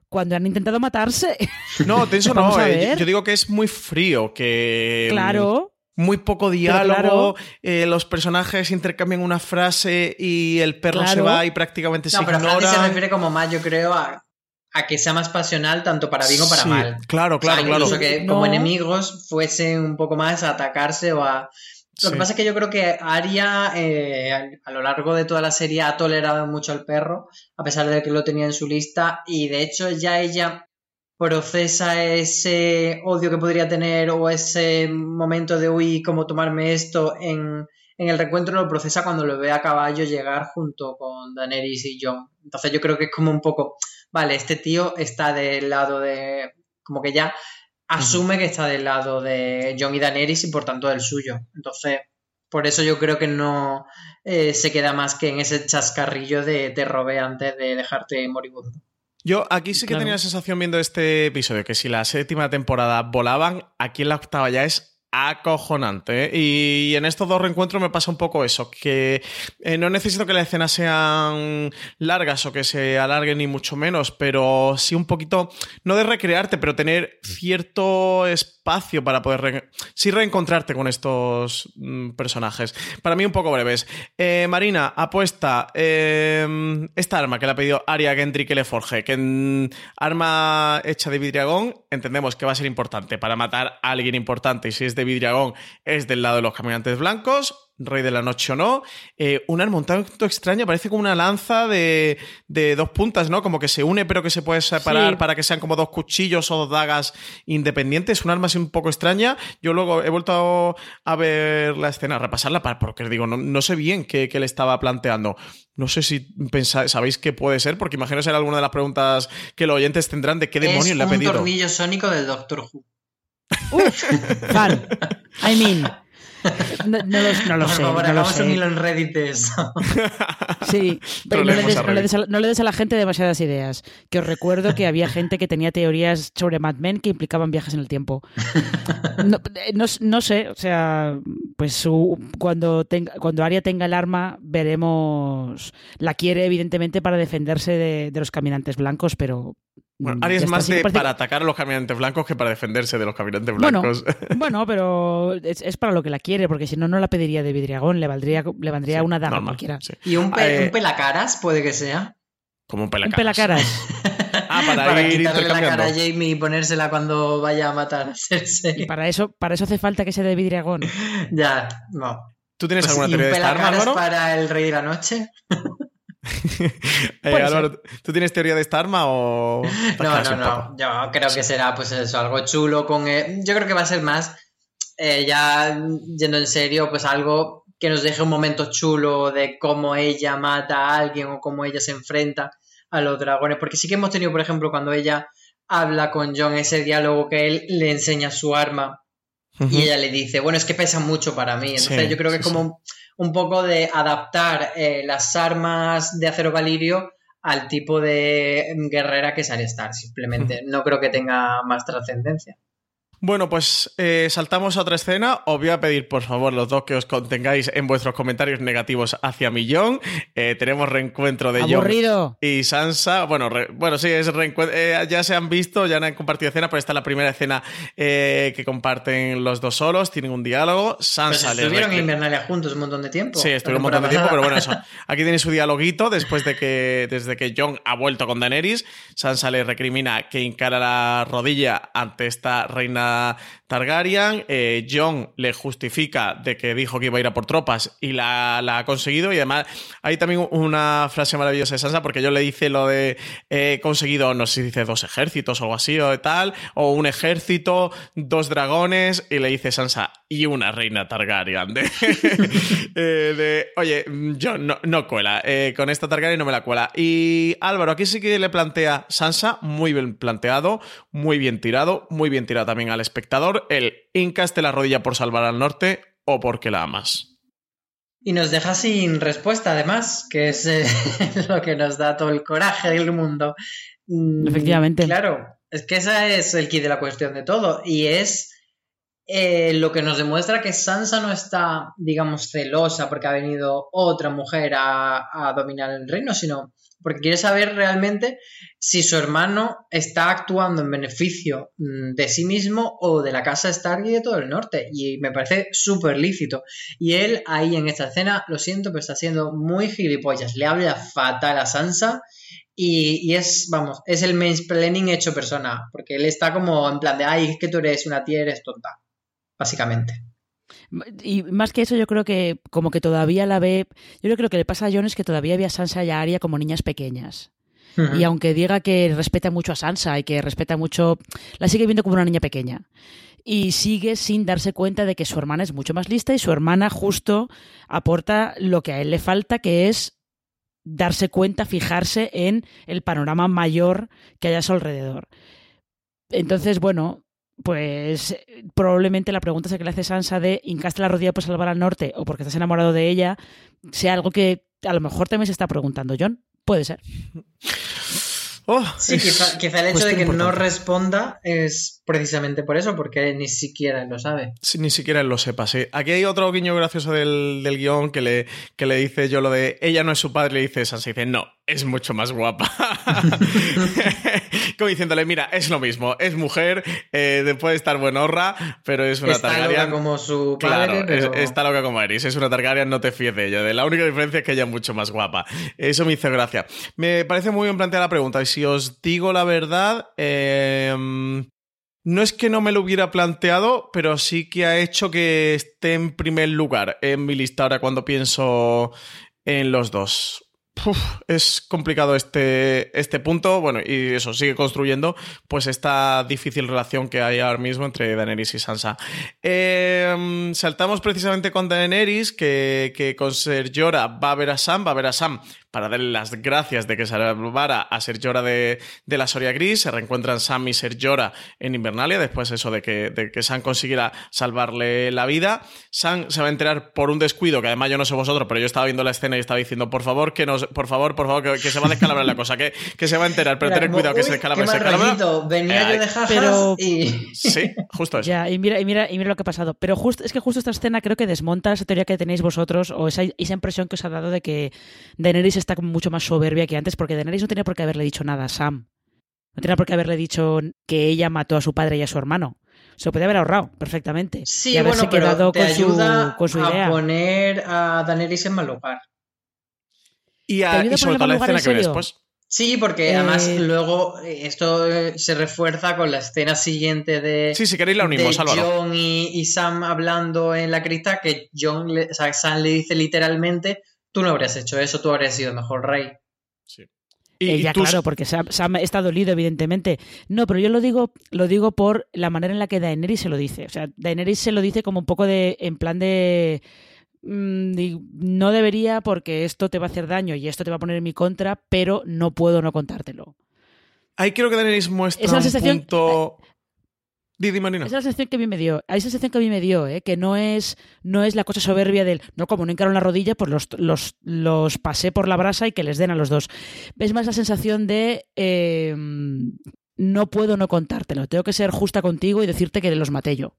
cuando han intentado matarse. No, tenso *laughs* no. Eh, yo- digo que es muy frío, que... claro. Muy poco diálogo, claro. eh, los personajes intercambian una frase y el perro se va y prácticamente se No, pero Francis ignora. se refiere como más, yo creo, a, a que sea más pasional tanto para bien o para Sí, mal. Claro, claro, O sea, claro. Incluso que No. como enemigos fuesen un poco más a atacarse o a... Lo Sí. que pasa es que yo creo que Arya eh, a, a lo largo de toda la serie ha tolerado mucho al perro, a pesar de que lo tenía en su lista, y de hecho ya ella procesa ese odio que podría tener o ese momento de uy, cómo tomarme esto en, en el reencuentro, lo procesa cuando lo ve a caballo llegar junto con Daenerys y Jon. Entonces yo creo que es como un poco, vale, este tío está del lado de, como que ya asume que está del lado de Jon y Daenerys y por tanto del suyo. Entonces, por eso yo creo que no eh, se queda más que en ese chascarrillo de te robé antes de dejarte moribundo. Yo aquí sí que Claro. tenía la sensación viendo este episodio que si la séptima temporada volaban, aquí en la octava ya es acojonante. ¿eh? Y en estos dos reencuentros me pasa un poco eso, que eh, no necesito que las escenas sean largas o que se alarguen ni mucho menos, pero sí un poquito, no de recrearte, pero tener cierto espacio para poder re- sí reencontrarte con estos mm, personajes. Para mí un poco breves. Eh, Marina, apuesta esta arma que le ha pedido Aria Gendry que le forje, que arma hecha de vidriagón, entendemos que va a ser importante para matar a alguien importante y si es de vidriagón es del lado de los caminantes blancos. Rey de la Noche o no. Eh, un arma un tanto extraña, parece como una lanza de, de dos puntas, ¿no? Como que se une, pero que se puede separar Sí. para que sean como dos cuchillos o dos dagas independientes. Un arma así un poco extraña. Yo luego he vuelto a ver la escena, a repasarla, para, porque digo, no, no sé bien qué, qué le estaba planteando. No sé si pensáis, sabéis qué puede ser, porque imagino ser alguna de las preguntas que los oyentes tendrán de qué demonios es le ha un pedido. tornillo sónico del Doctor Who. Uf, fan. I mean. No, no lo, no lo Por sé. favor, no lo hagamos sé. un hilo en Reddit de eso. *laughs* Sí, pero no le, des, a no le Reddit. des a, no le des a la gente demasiadas ideas. Que os recuerdo que había gente que tenía teorías sobre Mad Men que implicaban viajes en el tiempo. No, eh, no- no sé, o sea, pues su- cuando, tenga, cuando Arya tenga el arma, veremos. La quiere, evidentemente, para defenderse de, de los caminantes blancos, pero. Bueno, mm, Aria es más de parece- para atacar a los caminantes blancos que para defenderse de los caminantes Bueno, blancos. *laughs* Bueno, pero es, es para lo que la quiere, porque si no, no la pediría de vidriagón, le valdría, le valdría Sí, una daga normal, cualquiera. sí. Y un, pe- Eh, un pelacaras puede que sea. Como un Un pelacaras. pelacaras. *laughs* Ah, *laughs* para, ir quitarle la cara a Jamie y ponérsela cuando vaya a matar a Y Cersei. para eso, para eso hace falta que sea de vidriagón. ya, no. ¿Tú tienes Pues, alguna ¿y un teoría de esta arma, pelacaras para el Rey de la Noche? Eh, Álvaro, ¿tú tienes teoría de esta arma o...? *laughs* No, no, no. Yo creo que será pues eso, algo chulo con... eh, Yo creo que va a ser más, eh, ya yendo en serio, pues algo que nos deje un momento chulo de cómo ella mata a alguien o cómo ella se enfrenta a los dragones. Porque sí que hemos tenido, por ejemplo, cuando ella habla con John ese diálogo que él le enseña su arma y ella le dice, bueno, es que pesa mucho para mí. Entonces Sí, yo creo que sí, es como un poco de adaptar eh, las armas de acero valirio al tipo de guerrera que es Arya Stark, simplemente. No creo que tenga más trascendencia. Bueno, pues eh, saltamos a otra escena. Os voy a pedir, por favor, los dos que os contengáis en vuestros comentarios negativos hacia Millón. Eh, tenemos reencuentro de Aburrido. John y Sansa. Bueno, re- bueno sí, es reencuentro. eh, ya se han visto, ya no han compartido escena, pero esta es la primera escena eh, que comparten los dos solos. Tienen un diálogo. Sansa le estuvieron en Invernalia juntos un montón de tiempo. Sí, estuvieron un montón de tiempo, pero bueno, eso. *laughs* Aquí tiene su dialoguito después de que, desde que Jon ha vuelto con Daenerys. Sansa le recrimina que encara la rodilla ante esta reina Targaryen. Eh, Jon le justifica de que dijo que iba a ir a por tropas y la, ha conseguido. Y además, hay también una frase maravillosa de Sansa porque yo le dice lo de he conseguido, no sé si dice dos ejércitos o algo así o tal, o un ejército, dos dragones, y le dice Sansa, y una reina Targaryen. *laughs* De, eh, de, oye, yo no, no cuela, eh, con esta Targaryen no me la cuela. Y Álvaro, aquí sí que le plantea Sansa, muy bien planteado, muy bien tirado, muy bien tirado también al espectador, el hincaste la rodilla por salvar al norte o porque la amas. Y nos deja sin respuesta, además, que es eh, *laughs* lo que nos da todo el coraje del mundo. Mm, Efectivamente. Claro, es que ese es el kit de la cuestión de todo. Y es eh, lo que nos demuestra que Sansa no está, digamos, celosa porque ha venido otra mujer a, a dominar el reino, sino porque quiere saber realmente si su hermano está actuando en beneficio mm, de sí mismo o de la casa Stark y de todo el norte. Y me parece súper lícito. Y él ahí en esta escena, lo siento, pero está siendo muy gilipollas. Le habla fatal a Sansa y, es, vamos, es el mansplaining hecho persona. Porque él está como en plan de, ay, es que tú eres una tía, eres tonta. Básicamente. Y más que eso, yo creo que como que todavía la ve. Yo creo que lo que le pasa a Jon es que todavía ve a Sansa y a Arya como niñas pequeñas. Y aunque diga que respeta mucho a Sansa y que respeta mucho. La sigue viendo como una niña pequeña. Y sigue sin darse cuenta de que su hermana es mucho más lista y su hermana justo aporta lo que a él le falta, que es darse cuenta, fijarse en el panorama mayor que hay a su alrededor. Entonces, bueno, pues eh, probablemente la pregunta esa que le hace Sansa de hincaste la rodilla por salvar al norte o porque estás enamorado de ella sea algo que a lo mejor también se está preguntando John. Puede ser. *laughs* Oh, Sí, es quizá, quizá el hecho de que no responda es precisamente por eso, porque ni siquiera él lo sabe. Sí, ni siquiera él lo sepa, sí. Aquí hay otro guiño gracioso del, del guion que le, que le dice yo lo de ella no es su padre, le dice Sansa, y dice no, es mucho más guapa. *laughs* *laughs* Como diciéndole, mira, es lo mismo, es mujer, eh, de- puede estar buenorra, pero es una Está Targaryen. loca como su padre, Claro, pero... es- está loca como Eris, es una Targaryen, no te fíes de ella. De la única diferencia es que ella es mucho más guapa. Eso me hizo gracia. Me parece muy bien planteada la pregunta. Y si os digo la verdad, eh, no es que no me lo hubiera planteado, pero sí que ha hecho que esté en primer lugar en mi lista ahora cuando pienso en los dos. Es complicado este, este punto. Bueno, y eso sigue construyendo pues esta difícil relación que hay ahora mismo entre Daenerys y Sansa. Eh, saltamos precisamente con Daenerys, que, que con Ser Jorah va a ver a Sam, va a ver a Sam para darle las gracias de que salvara a Ser Jorah de, de la Soria Gris. Se reencuentran Sam y Ser Jorah en Invernalia, después eso de que, de que Sam consiguiera salvarle la vida. Sam se va a enterar por un descuido, que además yo no sé vosotros, pero yo estaba viendo la escena y estaba diciendo, por favor, que nos, por favor, por favor, que, que se va a descalabrar la cosa, que, que se va a enterar, pero tened cuidado que "Uy, se descalabra, se descalabra". Venía Eh, yo de jajas pero- y... *laughs* Sí, justo eso. Ya, y mira, y mira, y mira lo que ha pasado. Pero justo, es que justo esta escena creo que desmonta esa teoría que tenéis vosotros, o esa, esa impresión que os ha dado de que Daenerys está como mucho más soberbia que antes, porque Daenerys no tenía por qué haberle dicho nada a Sam. No tenía por qué haberle dicho que ella mató a su padre y a su hermano. Se lo podía haber ahorrado perfectamente. Sí, y haberse bueno, pero quedado te con, ayuda su, con su a idea. poner a Daenerys en mal lugar. Y, ¿Te a- y a sobre ponerle todo la escena en que serio? después. Sí, porque Eh, además luego eh, esto eh, se refuerza con la escena siguiente de, Sí, si queréis la de unimos, Álvaro. John y, y Sam hablando en la cripta, que John le- o sea, Sam le dice literalmente, tú no habrías hecho eso, tú habrías sido mejor rey. Y, Eh, y ya, tú- claro, porque Sam, Sam está dolido, evidentemente. No, pero yo lo digo, lo digo por la manera en la que Daenerys se lo dice. O sea, Daenerys se lo dice como un poco de, en plan de, mm, no debería porque esto te va a hacer daño y esto te va a poner en mi contra, pero no puedo no contártelo. Ahí creo que Daenerys muestra un sensación- punto... Didi Marina. Esa es la sensación que a mí me dio. Esa sensación que a mí me dio, ¿eh? que no es, no es la cosa soberbia del, no, como no encaron la rodilla, pues los, los, los pasé por la brasa y que les den a los dos. Es más la sensación de, eh, no puedo no contártelo. Tengo que ser justa contigo y decirte que los maté yo.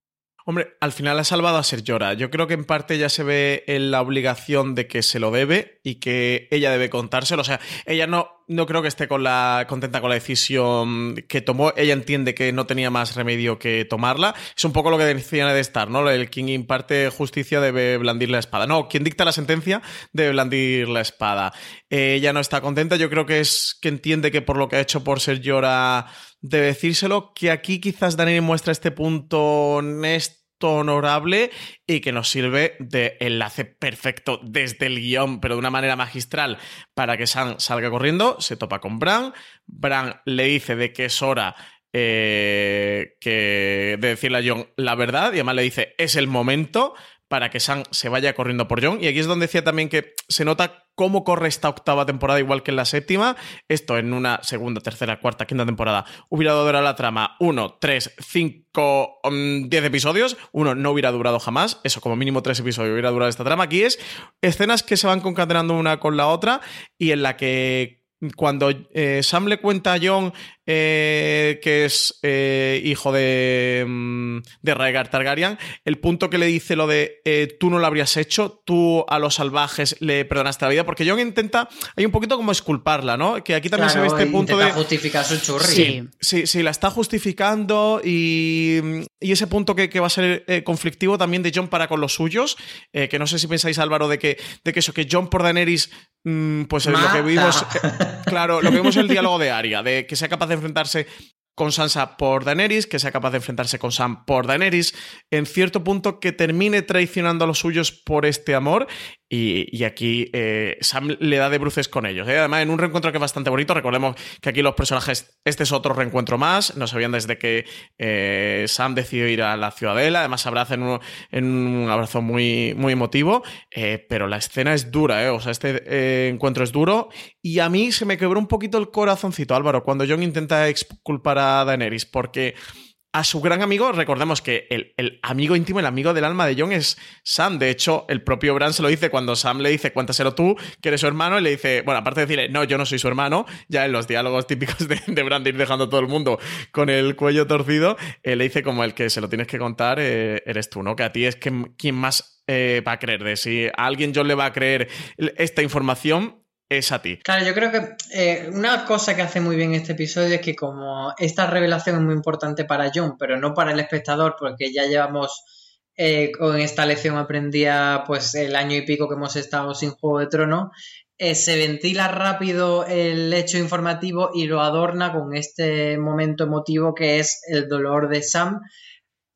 Hombre, al final ha salvado a Ser Llora. Yo creo que en parte ya se ve en la obligación de que se lo debe y que ella debe contárselo. O sea, ella no, no creo que esté con la, contenta con la decisión que tomó. Ella entiende que no tenía más remedio que tomarla. Es un poco lo que decía de estar, ¿no? El quien imparte justicia debe blandir la espada. No, quien dicta la sentencia debe blandir la espada. Eh, ella no está contenta. Yo creo que es que entiende que por lo que ha hecho por Ser Llora de decírselo, que aquí quizás Daniel muestra este punto honesto honorable y que nos sirve de enlace perfecto desde el guion, pero de una manera magistral, para que Sam salga corriendo, se topa con Bran, Bran le dice de que es hora eh, que de decirle a John la verdad y además le dice es el momento para que Sam se vaya corriendo por John. Y aquí es donde decía también que se nota cómo corre esta octava temporada igual que en la séptima. Esto en una segunda, tercera, cuarta, quinta temporada hubiera durado la trama uno, tres, cinco, mm, diez episodios. Uno no hubiera durado jamás. Eso como mínimo tres episodios hubiera durado esta trama. Aquí es escenas que se van concatenando una con la otra y en la que cuando eh, Sam le cuenta a John eh, que es eh, hijo de, mm, de Rhaegar Targaryen, el punto que le dice lo de tú no lo habrías hecho, tú a los salvajes le perdonaste la vida, porque John intenta, hay un poquito como esculparla, ¿no? Que aquí también se ve este punto de... justificar su churri. Sí. Sí, sí, la está justificando y, y ese punto que, que va a ser conflictivo también de John para con los suyos, que no sé si pensáis Álvaro de que, de que eso, que John por Daenerys, mm, pues lo que vimos... *laughs* Claro, lo que vimos en el diálogo de Arya, de que sea capaz de enfrentarse con Sansa por Daenerys, que sea capaz de enfrentarse con Sam por Daenerys, en cierto punto que termine traicionando a los suyos por este amor y, aquí eh, Sam le da de bruces con ellos. ¿eh? Además, en un reencuentro que es bastante bonito, recordemos que aquí los personajes, este es otro reencuentro más, no sabían desde que eh, Sam decidió ir a la ciudadela, además se abrazan en un, en un abrazo muy, muy emotivo, pero la escena es dura, o sea, este encuentro es duro y a mí se me quebró un poquito el corazoncito, Álvaro, cuando John intenta exculpar a Daenerys, porque a su gran amigo, recordemos que el, amigo íntimo, el amigo del alma de John es Sam. De hecho, el propio Bran se lo dice cuando Sam le dice, cuéntaselo tú, que eres su hermano, y le dice, bueno, aparte de decirle, no, yo no soy su hermano, ya en los diálogos típicos de, de Bran de ir dejando a todo el mundo con el cuello torcido, eh, le dice como el que se lo tienes que contar, eh, eres tú, ¿no? Que a ti es quien más eh, va a creer de si a alguien John le va a creer esta información, es a ti. Claro, yo creo que eh, una cosa que hace muy bien este episodio es que como esta revelación es muy importante para John, pero no para el espectador, porque ya llevamos eh, con esta lección aprendía pues el año y pico que hemos estado sin Juego de Trono, eh, se ventila rápido el hecho informativo y lo adorna con este momento emotivo que es el dolor de Sam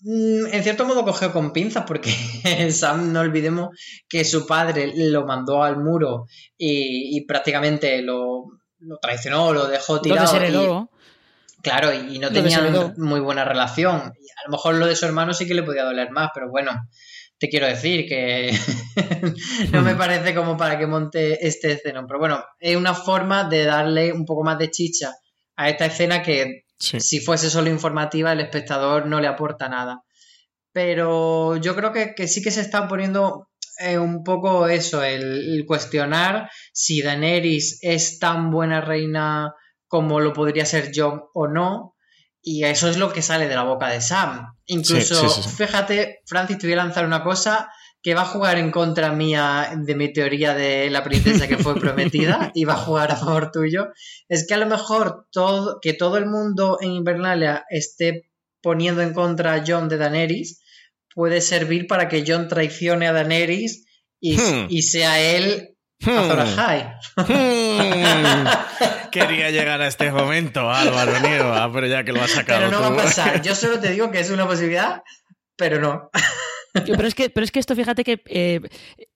en cierto modo cogió con pinzas porque *laughs* Sam, no olvidemos que su padre lo mandó al muro y, prácticamente lo, traicionó, lo dejó tirado. claro, y no tenían muy buena relación. a lo mejor lo de su hermano sí que le podía doler más, pero bueno, te quiero decir que *laughs* no me parece como para que monte este escena. Pero bueno, es una forma de darle un poco más de chicha a esta escena que si fuese solo informativa, el espectador no le aporta nada. Pero yo creo que, sí que se está poniendo eh, un poco eso, el, cuestionar si Daenerys es tan buena reina como lo podría ser Jon o no. Y eso es lo que sale de la boca de Sam. Incluso, fíjate, Francis, te voy a lanzar una cosa que va a jugar en contra mía de mi teoría de la princesa que fue prometida *laughs* y va a jugar a favor tuyo, es que a lo mejor todo, que todo el mundo en Invernalia esté poniendo en contra a John de Daenerys puede servir para que John traicione a Daenerys y, hmm. sea él hmm. Azor hmm. *laughs* Quería llegar a este momento, Álvaro Nieva, pero ya que lo has sacado. Pero no va a pasar. Yo *laughs* solo te digo que es una posibilidad, pero no. Pero es que, pero es que esto, fíjate que eh,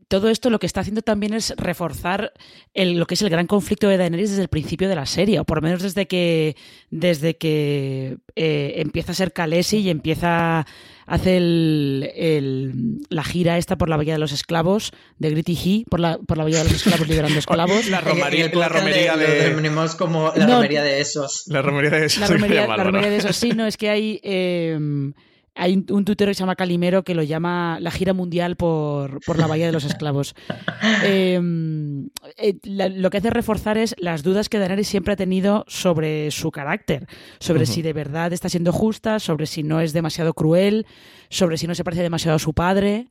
todo esto lo que está haciendo también es reforzar lo que es el gran conflicto de Daenerys desde el principio de la serie, o por lo menos desde que, desde que eh, empieza a ser Khaleesi y empieza a hacer la gira esta por la Bahía de los Esclavos, de Gritty He, por la, por la Bahía de los Esclavos liberando esclavos. *laughs* La, romería, la romería de... como la romería de esos. La romería de esos. La *laughs* romería, de esos, sí, no, es que hay... Eh, hay un, tutero que se llama Calimero que lo llama la gira mundial por, la Bahía de los Esclavos. *laughs* Em, eh, la- lo que hace reforzar es las dudas que Daenerys siempre ha tenido sobre su carácter, sobre si de verdad está siendo justa, sobre si no es demasiado cruel, sobre si no se parece demasiado a su padre.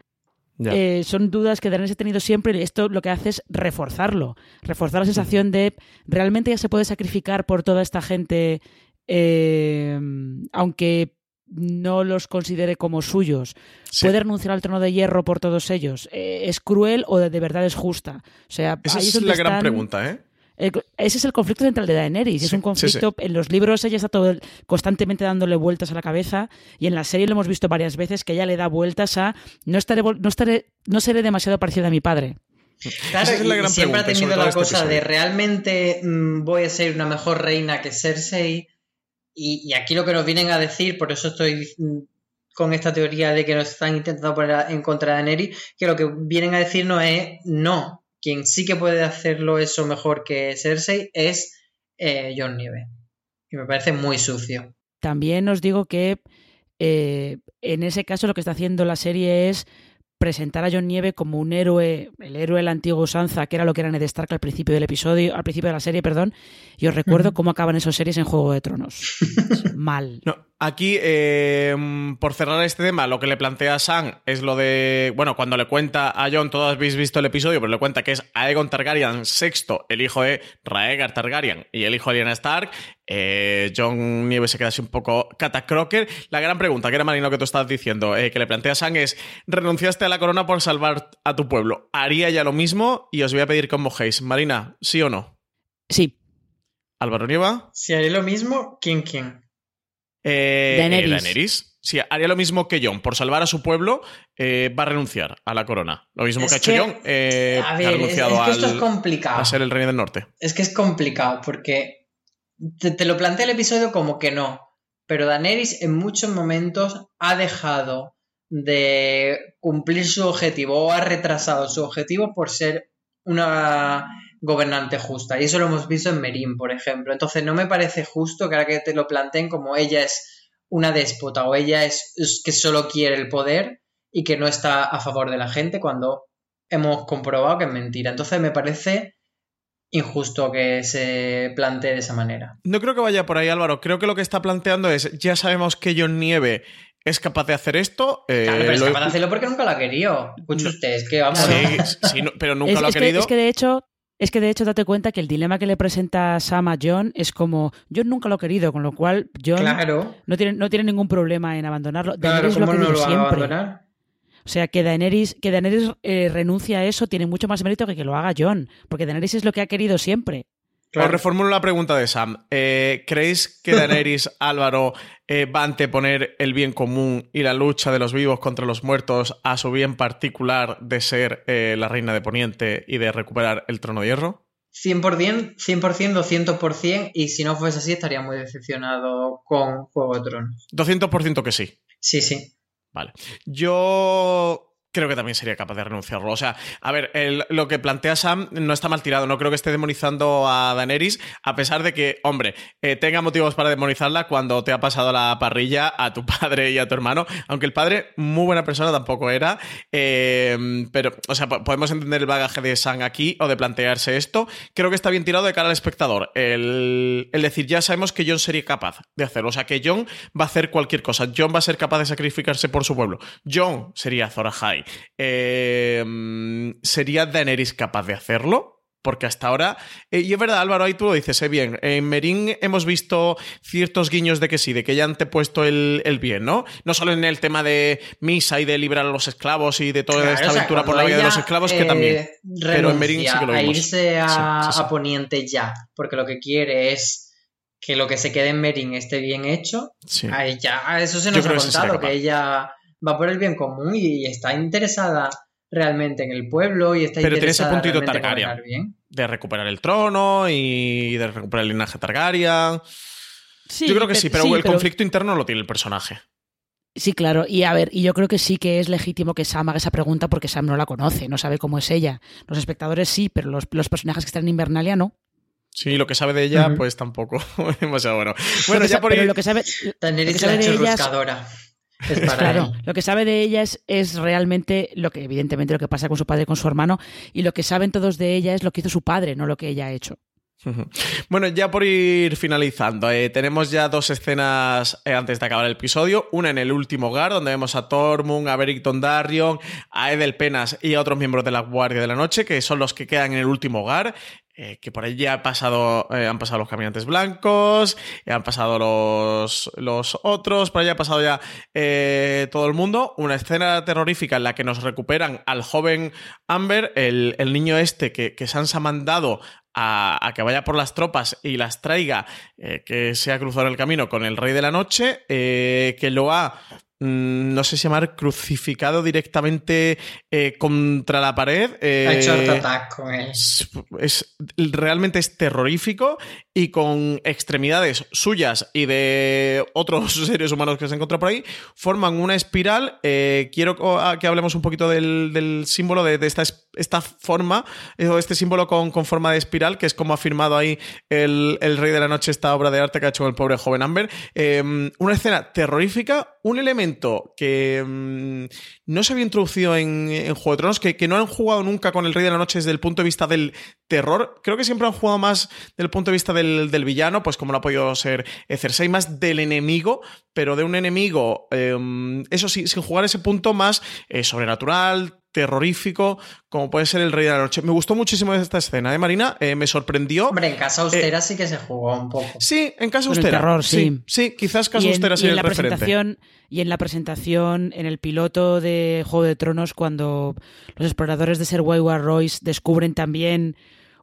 Eh, son dudas que Daenerys ha tenido siempre y esto lo que hace es reforzarlo, reforzar la sensación de realmente ya se puede sacrificar por toda esta gente, eh, aunque no los considere como suyos. Sí. ¿Puede renunciar al trono de hierro por todos ellos? Eh, ¿Es cruel o de, verdad es justa? O sea, Esa ahí es la gran están- pregunta, ¿eh? ese es el conflicto central de Daenerys. Sí, es un sí, conflicto. En los libros ella está todo constantemente dándole vueltas a la cabeza. Y en la serie lo hemos visto varias veces que ella le da vueltas a no estaré, no estaré, no seré demasiado parecida a mi padre. Claro, Esa es la gran siempre pregunta, ha tenido la este cosa de realmente mm, voy a ser una mejor reina que Cersei. Y, aquí lo que nos vienen a decir, por eso estoy mm, con esta teoría de que nos están intentando poner en contra de Daenerys, que lo que vienen a decirnos es no. Quien sí que puede hacerlo eso mejor que Cersei es eh, Jon Nieve. Y me parece muy sucio. También os digo que eh, en ese caso lo que está haciendo la serie es presentar a John Nieve como un héroe, el héroe de la antigua usanza, que era lo que era Ned Stark al principio del episodio, al principio de la serie, perdón. Y os recuerdo cómo acaban esas series en Juego de Tronos. *laughs* Mal. No, aquí, eh, por cerrar este tema, lo que le plantea Sam es lo de. Bueno, cuando le cuenta a Jon, todos habéis visto el episodio, pero le cuenta que es Aegon Targaryen VI, el hijo de Raegar Targaryen y el hijo de Lyanna Stark. Eh, Jon Nieves se queda así un poco catacroker. La gran pregunta, que era Marino que tú estabas diciendo, eh, que le plantea a Sam es: renunciaste a la corona por salvar a tu pueblo. ¿Haría ya lo mismo? Y os voy a pedir que os mojéis. Marina, ¿sí o no? Sí, Álvaro Nieva. Si haré lo mismo, ¿quién quién? Eh, Daenerys. eh, Daenerys. Sí, haría lo mismo que Jon. Por salvar a su pueblo, eh, va a renunciar a la corona. Lo mismo Es que ha hecho eh, a ha ver, es, renunciado es que esto al- es complicado. a ser el rey del norte. Es que es complicado porque te, lo plantea el episodio como que no, pero Daenerys en muchos momentos ha dejado de cumplir su objetivo o ha retrasado su objetivo por ser una gobernante justa. Y eso lo hemos visto en Merín, por ejemplo. Entonces no me parece justo que ahora que te lo planteen como ella es una déspota o ella es, es que solo quiere el poder y que no está a favor de la gente cuando hemos comprobado que es mentira. Entonces me parece injusto que se plantee de esa manera. No creo que vaya por ahí, Álvaro. Creo que lo que está planteando es: ya sabemos que Jon Nieve es capaz de hacer esto. eh, Claro, pero es lo- capaz de hacerlo porque nunca lo ha querido. Escuche No. usted, es que vamos. Sí, sí, no- pero nunca es, lo ha es que, querido. es que de hecho. Es que de hecho date cuenta que el dilema que le presenta Sam a John es como John nunca lo ha querido, con lo cual John Claro, no, tiene, no tiene ningún problema en abandonarlo. claro, Daenerys lo ha ¿cómo no lo va a siempre. abandonar? O sea, que Daenerys, que Daenerys eh, renuncie a eso tiene mucho más mérito que que lo haga John, porque Daenerys es lo que ha querido siempre. Os reformulo la pregunta de Sam. Eh, ¿Creéis que *laughs* Daenerys, Álvaro, eh, va a anteponer el bien común y la lucha de los vivos contra los muertos a su bien particular de ser eh, la reina de Poniente y de recuperar el trono de hierro? 100%, 100%, 200%, y si no fuese así estaría muy decepcionado con Juego de Tronos. 200% que sí. Sí, sí. Vale. Yo creo que también sería capaz de renunciarlo. O sea, a ver, lo que plantea Sam no está mal tirado. No creo que esté demonizando a Daenerys, a pesar de que, hombre, eh, tenga motivos para demonizarla cuando te ha pasado la parrilla a tu *laughs* padre y a tu hermano. Aunque el padre, muy buena persona, tampoco era. Eh, pero, o sea, po- podemos entender el bagaje de Sam aquí o de plantearse esto. Creo que está bien tirado de cara al espectador. El, el decir, ya sabemos que John sería capaz de hacerlo. O sea, que John va a hacer cualquier cosa. John va a ser capaz de sacrificarse por su pueblo. John sería Zora High. Eh, mm, ¿Sería Daenerys capaz de hacerlo? Porque hasta ahora, eh, y es verdad, Álvaro, ahí tú lo dices, eh, bien, en Merín hemos visto ciertos guiños de que sí, de que ya han te puesto el, el bien, ¿no? No solo en el tema de misa y de liberar a los esclavos y de toda Claro, esta o sea, aventura por la vida de ella, los esclavos, que eh, también. Pero en Merín sí que lo a vimos. irse a, Sí, sí, sí. a Poniente ya, porque lo que quiere es que lo que se quede en Merín esté bien hecho. Ahí ya, eso se nos ha que contado, que ella va por el bien común y está interesada realmente en el pueblo y está Pero tiene ese puntito Targaryen. bien. De recuperar el trono y de recuperar el linaje Targaryen. Sí, Yo creo que sí, pero el conflicto interno lo tiene el personaje. Sí, claro. Y a ver, y yo creo que sí que es legítimo que Sam haga esa pregunta porque Sam no la conoce, no sabe cómo es ella. Los espectadores sí, pero los, los personajes que están en Invernalia no. Sí, lo que sabe de ella, pues tampoco *laughs* demasiado bueno. Bueno, ya por pero ir- lo que sabe. Lo que sabe de ella es- para Claro, él. lo que sabe de ella es, es realmente lo que, evidentemente, lo que pasa con su padre y con su hermano, y lo que saben todos de ella es lo que hizo su padre, no lo que ella ha hecho. Bueno, ya por ir finalizando, eh, tenemos ya dos escenas eh, antes de acabar el episodio. Una en el último hogar, donde vemos a Tormund, a Beric Dondarrion, a Edel Penas y a otros miembros de la Guardia de la Noche, que son los que quedan en el último hogar. Eh, que por ya ha pasado, eh, han pasado los caminantes blancos, ya han pasado los, los otros, por ahí ha pasado ya eh, todo el mundo. Una escena terrorífica en la que nos recuperan al joven Amber, el, el niño este que, que Sansa ha mandado a, a que vaya por las tropas y las traiga, eh, que se ha cruzado el camino con el Rey de la Noche, eh, que lo ha, mm, no sé si llamar, crucificado directamente eh, contra la pared. eh, Ha hecho attack con él. es, es- realmente es terrorífico y con extremidades suyas y de otros *laughs* seres humanos que se encuentran por ahí, forman una espiral. Eh, quiero co- a- que hablemos un poquito del, del símbolo de, de esta, es- esta forma, eh, este símbolo con, con forma de espiral, que es como ha firmado ahí el, el Rey de la Noche esta obra de arte que ha hecho el pobre joven Amber. Eh, una escena terrorífica, un elemento que mm, no se había introducido en, en Juego de Tronos, que, que no han jugado nunca con el Rey de la Noche desde el punto de vista del terror. Creo que siempre han jugado más desde el punto de vista del, del villano, pues como lo ha podido ser eh, Cersei, más del enemigo, pero de un enemigo, eh, eso sí, sin jugar ese punto más eh, sobrenatural, terrorífico, como puede ser el Rey de la Noche. Me gustó muchísimo esta escena, ¿eh, Marina? Eh, me sorprendió. Hombre, en casa austera sí que se jugó un poco. Sí, en casa Con el austera. terror, sí. sí. Sí, quizás casa en, austera y sea en el la referente. presentación y en la presentación en el piloto de Juego de Tronos cuando los exploradores de Ser Wayward Royce descubren también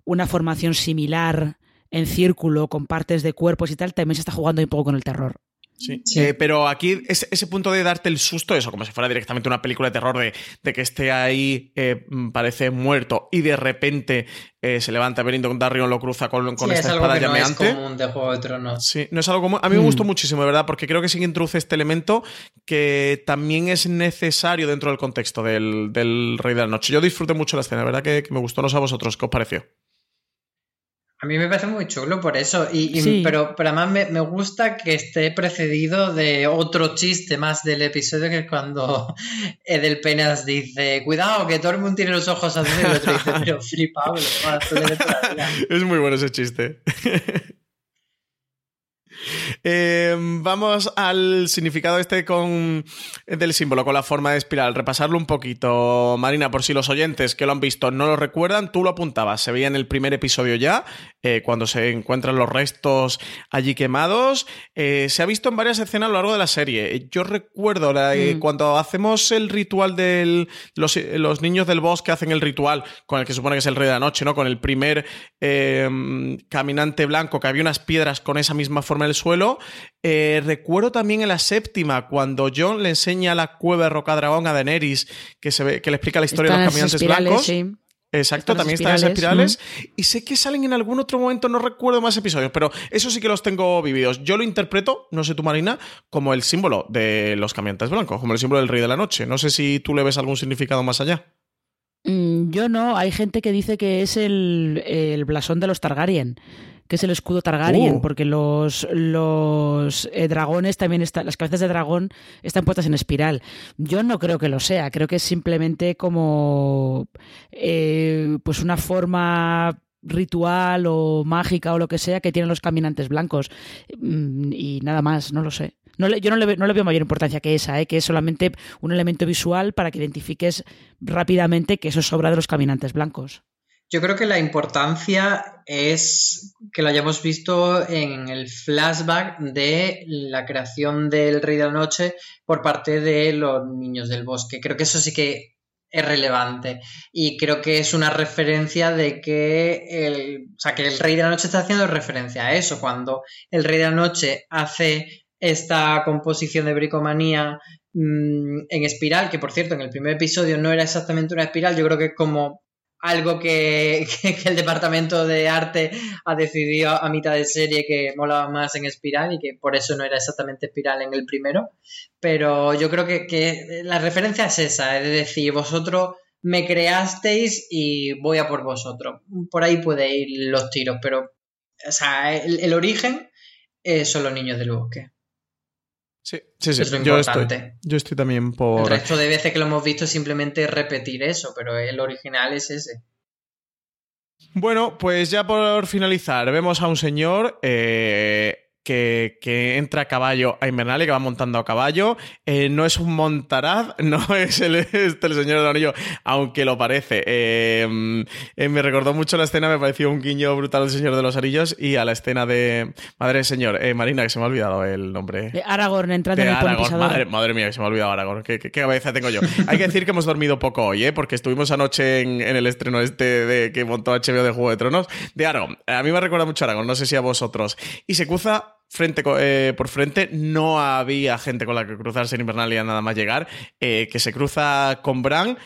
una formación similar en círculo con partes de cuerpos y tal también se está jugando un poco con el terror Sí. Sí. Eh, pero aquí ese, ese punto de darte el susto, eso, como si fuera directamente una película de terror, de, de que esté ahí, eh, mm, parece muerto, y de repente eh, se levanta Berindo Darrion, lo cruza con, con Sí, esta es algo espada que no es llameante. común de Juego de Tronos. Sí, no es algo común. A mí me Mm. gustó muchísimo, de verdad, porque creo que sí que introduce este elemento que también es necesario dentro del contexto del, del Rey de la Noche. Yo disfruté mucho la escena, de verdad que, que me gustó. No sé a vosotros, ¿qué os pareció? A mí me parece muy chulo por eso. Y, y- Sí. pero, pero además me, me gusta que esté precedido de otro chiste más del episodio que es cuando *laughs* Edelpenas dice, cuidado, que todo el mundo tiene los ojos azules y el otro dice, pero *laughs* flipable, azules de toda la vida". Es muy bueno ese chiste. *laughs* Eh, vamos al significado este con del símbolo, con la forma de espiral. Repasarlo un poquito, Marina, por si los oyentes que lo han visto no lo recuerdan, tú lo apuntabas. Se veía en el primer episodio ya, eh, cuando se encuentran los restos allí quemados. Eh, se ha visto en varias escenas a lo largo de la serie. Yo recuerdo la- eh, Mm. cuando hacemos el ritual del. Los, los niños del bosque hacen el ritual con el que supone que es el rey de la noche, ¿no? Con el primer eh, caminante blanco, que había unas piedras con esa misma forma el suelo. Eh, recuerdo también en la séptima, cuando John le enseña la cueva de Rocadragón a Daenerys, que, se ve, que le explica la historia Están de los caminantes blancos. sí. Exacto, Están también están esas espirales, espirales. Y sé que salen en algún otro momento, no recuerdo más episodios, pero eso sí que los tengo vividos. Yo lo interpreto, no sé tú, Marina, como el símbolo de los caminantes blancos, como el símbolo del rey de la noche. No sé si tú le ves algún significado más allá. Mm, Yo no, hay gente que dice que es el, el blasón de los Targaryen, que es el escudo Targaryen, Uh. porque los, los eh, dragones también están, las cabezas de dragón están puestas en espiral. Yo no creo que lo sea, creo que es simplemente como eh, pues una forma ritual o mágica o lo que sea que tienen los caminantes blancos Mm, y nada más, no lo sé. No le- yo no le, no le veo mayor importancia que esa, ¿eh? que es solamente un elemento visual para que identifiques rápidamente que eso es obra de los caminantes blancos. Yo creo que la importancia es que lo hayamos visto en el flashback de la creación del Rey de la Noche por parte de los niños del bosque. Creo que eso sí que es relevante y creo que es una referencia de que el, o sea, que el Rey de la Noche está haciendo referencia a eso. Cuando el Rey de la Noche hace esta composición de bricomanía mm, en espiral, que por cierto en el primer episodio no era exactamente una espiral, yo creo que como algo *laughs* que, el departamento de arte ha decidido a mitad de serie que molaba más en espiral y que por eso no era exactamente espiral en el primero. Pero yo creo que, que la referencia es esa, es decir, vosotros me creasteis y voy a por vosotros. Por ahí puede ir los tiros, pero o sea, el, el origen eh, son los niños del bosque. Sí, sí, sí. Es yo, estoy, yo estoy también El por. resto de veces que lo hemos visto simplemente repetir eso, pero el original es ese. Bueno, pues ya por finalizar, vemos a un señor eh, que, que entra a caballo a Invernalia, que va montando a caballo. Eh, no es un montaraz, *laughs* no es el, este, el señor del anillo, aunque lo parece. Eh, eh, me recordó mucho la escena, me pareció un guiño brutal al señor de los anillos y a la escena de. Madre señor, eh, Marina, que se me ha olvidado el nombre. De Aragorn entrando en el Aragorn. Madre, madre mía, que se me ha olvidado Aragorn. ¿Qué, qué- qué cabeza tengo yo? Hay que decir que hemos dormido poco hoy, ¿eh? Porque estuvimos anoche en, en el estreno este de, que montó HBO de Juego de Tronos. De Aragorn. A mí me recuerda mucho a Aragorn, no sé si a vosotros. Y se cruza frente eh, por frente. No había gente con la que cruzarse en Invernalia nada más llegar. eh, que se cruza con Bran.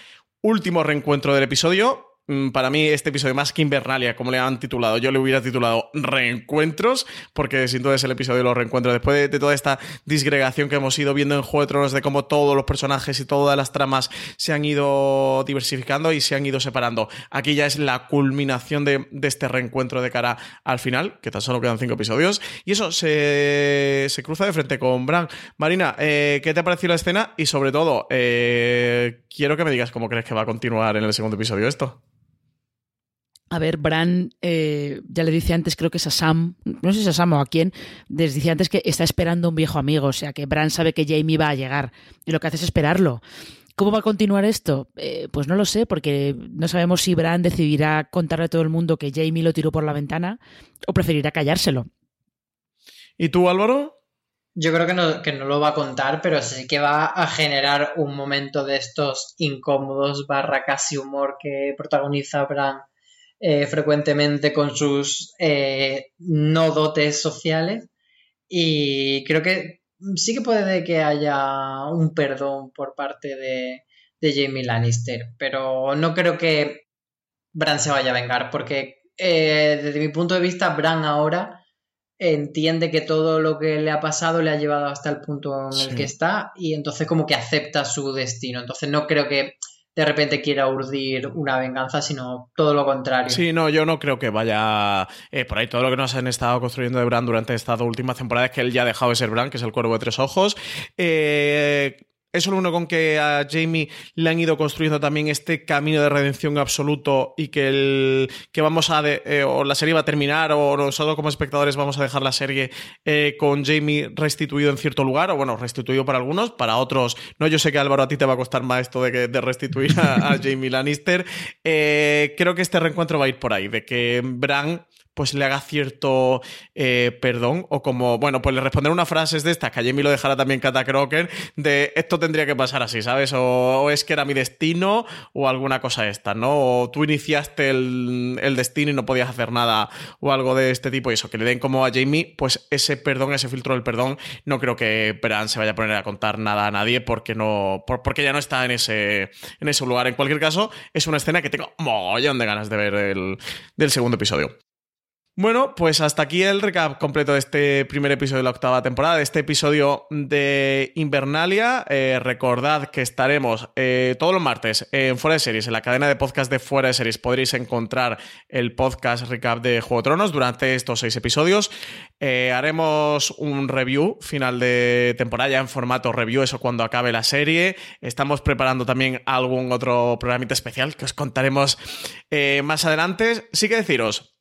Último reencuentro del episodio. Mm, Para mí, este episodio, más que Invernalia, como le han titulado, yo le hubiera titulado Reencuentros, porque sin duda es el episodio de los reencuentros. Después de, toda esta disgregación que hemos ido viendo en Juego de Tronos, de cómo todos los personajes y todas las tramas se han ido diversificando y se han ido separando. Aquí ya es la culminación de, de este reencuentro de cara al final, que tan solo quedan cinco episodios. Y eso se, se cruza de frente con Bran. Marina, eh, ¿qué te ha parecido la escena? Y sobre todo, eh, quiero que me digas cómo crees que va a continuar en el segundo episodio esto. A ver, Bran eh, ya le dice antes, creo que es a Sam, no sé si es a Sam o a quién, les dice antes que está esperando un viejo amigo, o sea que Bran sabe que Jamie va a llegar y lo que hace es esperarlo. ¿Cómo va a continuar esto? Eh, pues no lo sé, porque no sabemos si Bran decidirá contarle a todo el mundo que Jamie lo tiró por la ventana o preferirá callárselo. ¿Y tú, Álvaro? Yo creo que no, que no lo va a contar, pero sí que va a generar un momento de estos incómodos barra casi humor que protagoniza Bran eh, frecuentemente con sus eh, no dotes sociales. Y creo que sí que puede que haya un perdón por parte de, de Jamie Lannister, pero no creo que Bran se vaya a vengar, porque eh, desde mi punto de vista, Bran ahora entiende que todo lo que le ha pasado le ha llevado hasta el punto en Sí. el que está y entonces como que acepta su destino. Entonces no creo que de repente quiera urdir una venganza, sino todo lo contrario. Sí, no, yo no creo que vaya eh, por ahí. Todo lo que nos han estado construyendo de Bran durante esta última temporada es que él ya ha dejado de ser Bran, que es el cuervo de tres ojos. Eh, es lo uno con que a Jamie le han ido construyendo también este camino de redención absoluto y que, el, que vamos a, de- eh, o la serie va a terminar o nosotros como espectadores vamos a dejar la serie eh, con Jamie restituido en cierto lugar, o bueno, restituido para algunos, para otros, no, yo sé que Álvaro a ti te va a costar más esto de, que- de restituir a, a *laughs* Jamie Lannister. Eh, creo que este reencuentro va a ir por ahí, de que Bran pues le haga cierto eh, perdón o como, bueno, pues le responder unas frases de estas, que a Jamie lo dejara también Kata Crocker, de esto tendría que pasar así, ¿sabes? O, es que era mi destino o alguna cosa esta, ¿no? O tú iniciaste el, el destino y no podías hacer nada o algo de este tipo y eso, que le den como a Jamie, pues ese perdón, ese filtro del perdón, no creo que Bran se vaya a poner a contar nada a nadie porque no, por- porque ya no está en ese, en ese lugar. En cualquier caso, es una escena que tengo mogollón de ganas de ver el- del segundo episodio. Bueno, pues hasta aquí el recap completo de este primer episodio de la octava temporada, de este episodio de Invernalia. Eh, recordad que estaremos eh, todos los martes en Fuera de Series, en la cadena de podcast de Fuera de Series. Podréis encontrar el podcast recap de Juego de Tronos durante estos seis episodios. Eh, haremos un review final de temporada ya en formato review, eso cuando acabe la serie. Estamos preparando también algún otro programita especial que os contaremos más adelante. Sí que deciros,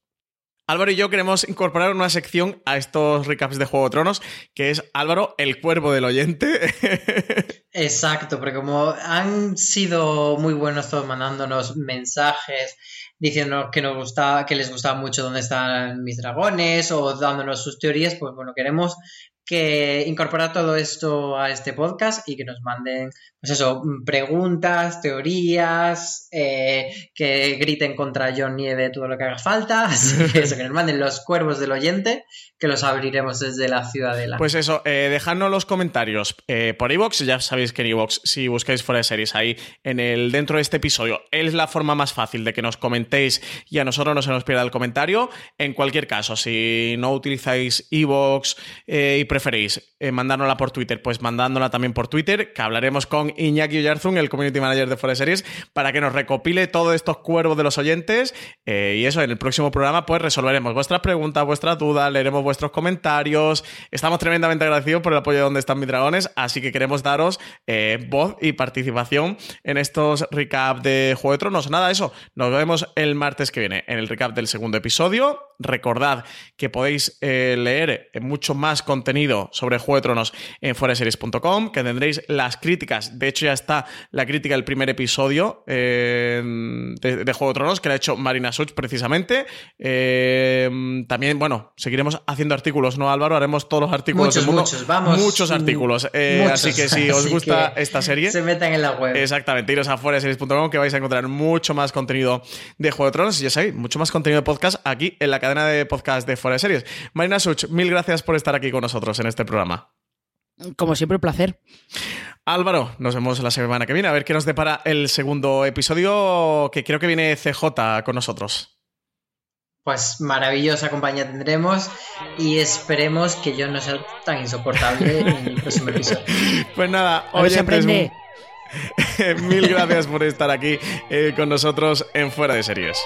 Álvaro y yo queremos incorporar una sección a estos recaps de Juego de Tronos, que es Álvaro, el cuervo del oyente. *laughs* Exacto, porque como han sido muy buenos todos mandándonos mensajes diciéndonos que nos gustaba, que les gustaba mucho dónde están mis dragones o dándonos sus teorías, pues bueno, queremos que incorporar todo esto a este podcast y que nos manden, pues eso, preguntas, teorías, eh, que griten contra John Nieve todo lo que haga falta, *laughs* así que eso, que nos manden los cuervos del oyente, que los abriremos desde la ciudadela. Pues eso, eh, dejadnos los comentarios eh, por iVoox, ya sabéis que en iVoox, si buscáis fuera de series ahí en el dentro de este episodio, es la forma más fácil de que nos comentéis y a nosotros no se nos pierda el comentario. En cualquier caso, si no utilizáis iVoox eh, y preferís mandárnosla por Twitter, pues mandándola también por Twitter, que hablaremos con Iñaki Oyarzún, el community manager de de Series, para que nos recopile todos estos cuervos de los oyentes. eh, y eso, en el próximo programa, pues resolveremos vuestras preguntas, vuestras dudas, leeremos vuestros comentarios. Estamos tremendamente agradecidos por el apoyo de Donde están mis dragones, así que queremos daros eh, voz y participación en estos recap de Juego de Tronos. Nada, eso. Nos vemos el martes que viene en el recap del segundo episodio. Recordad que podéis eh, leer mucho más contenido sobre Juego de Tronos en foreseries.com, que tendréis las críticas. De hecho, ya está la crítica del primer episodio eh, de, de Juego de Tronos, que la ha hecho Marina Such precisamente. Eh, también, bueno, seguiremos haciendo artículos, ¿no, Álvaro? Haremos todos los artículos Muchos, del mundo. muchos, vamos. Muchos artículos. Eh, Muchos. Así que si *laughs* os gusta esta serie. Se metan en la web. Exactamente, iros a foreseries.com que vais a encontrar mucho más contenido de Juego de Tronos y ya sabéis, mucho más contenido de podcast aquí en la cadena de podcast de Fuera de Series. Marina Such, mil gracias por estar aquí con nosotros en este programa. Como siempre, un placer. Álvaro, nos vemos la semana que viene a ver qué nos depara el segundo episodio que creo que viene CJ con nosotros. Pues maravillosa compañía tendremos y esperemos que yo no sea tan insoportable en el próximo episodio. *laughs* Pues nada, oyentes, aprende. *laughs* mil gracias por estar aquí eh, con nosotros en Fuera de Series.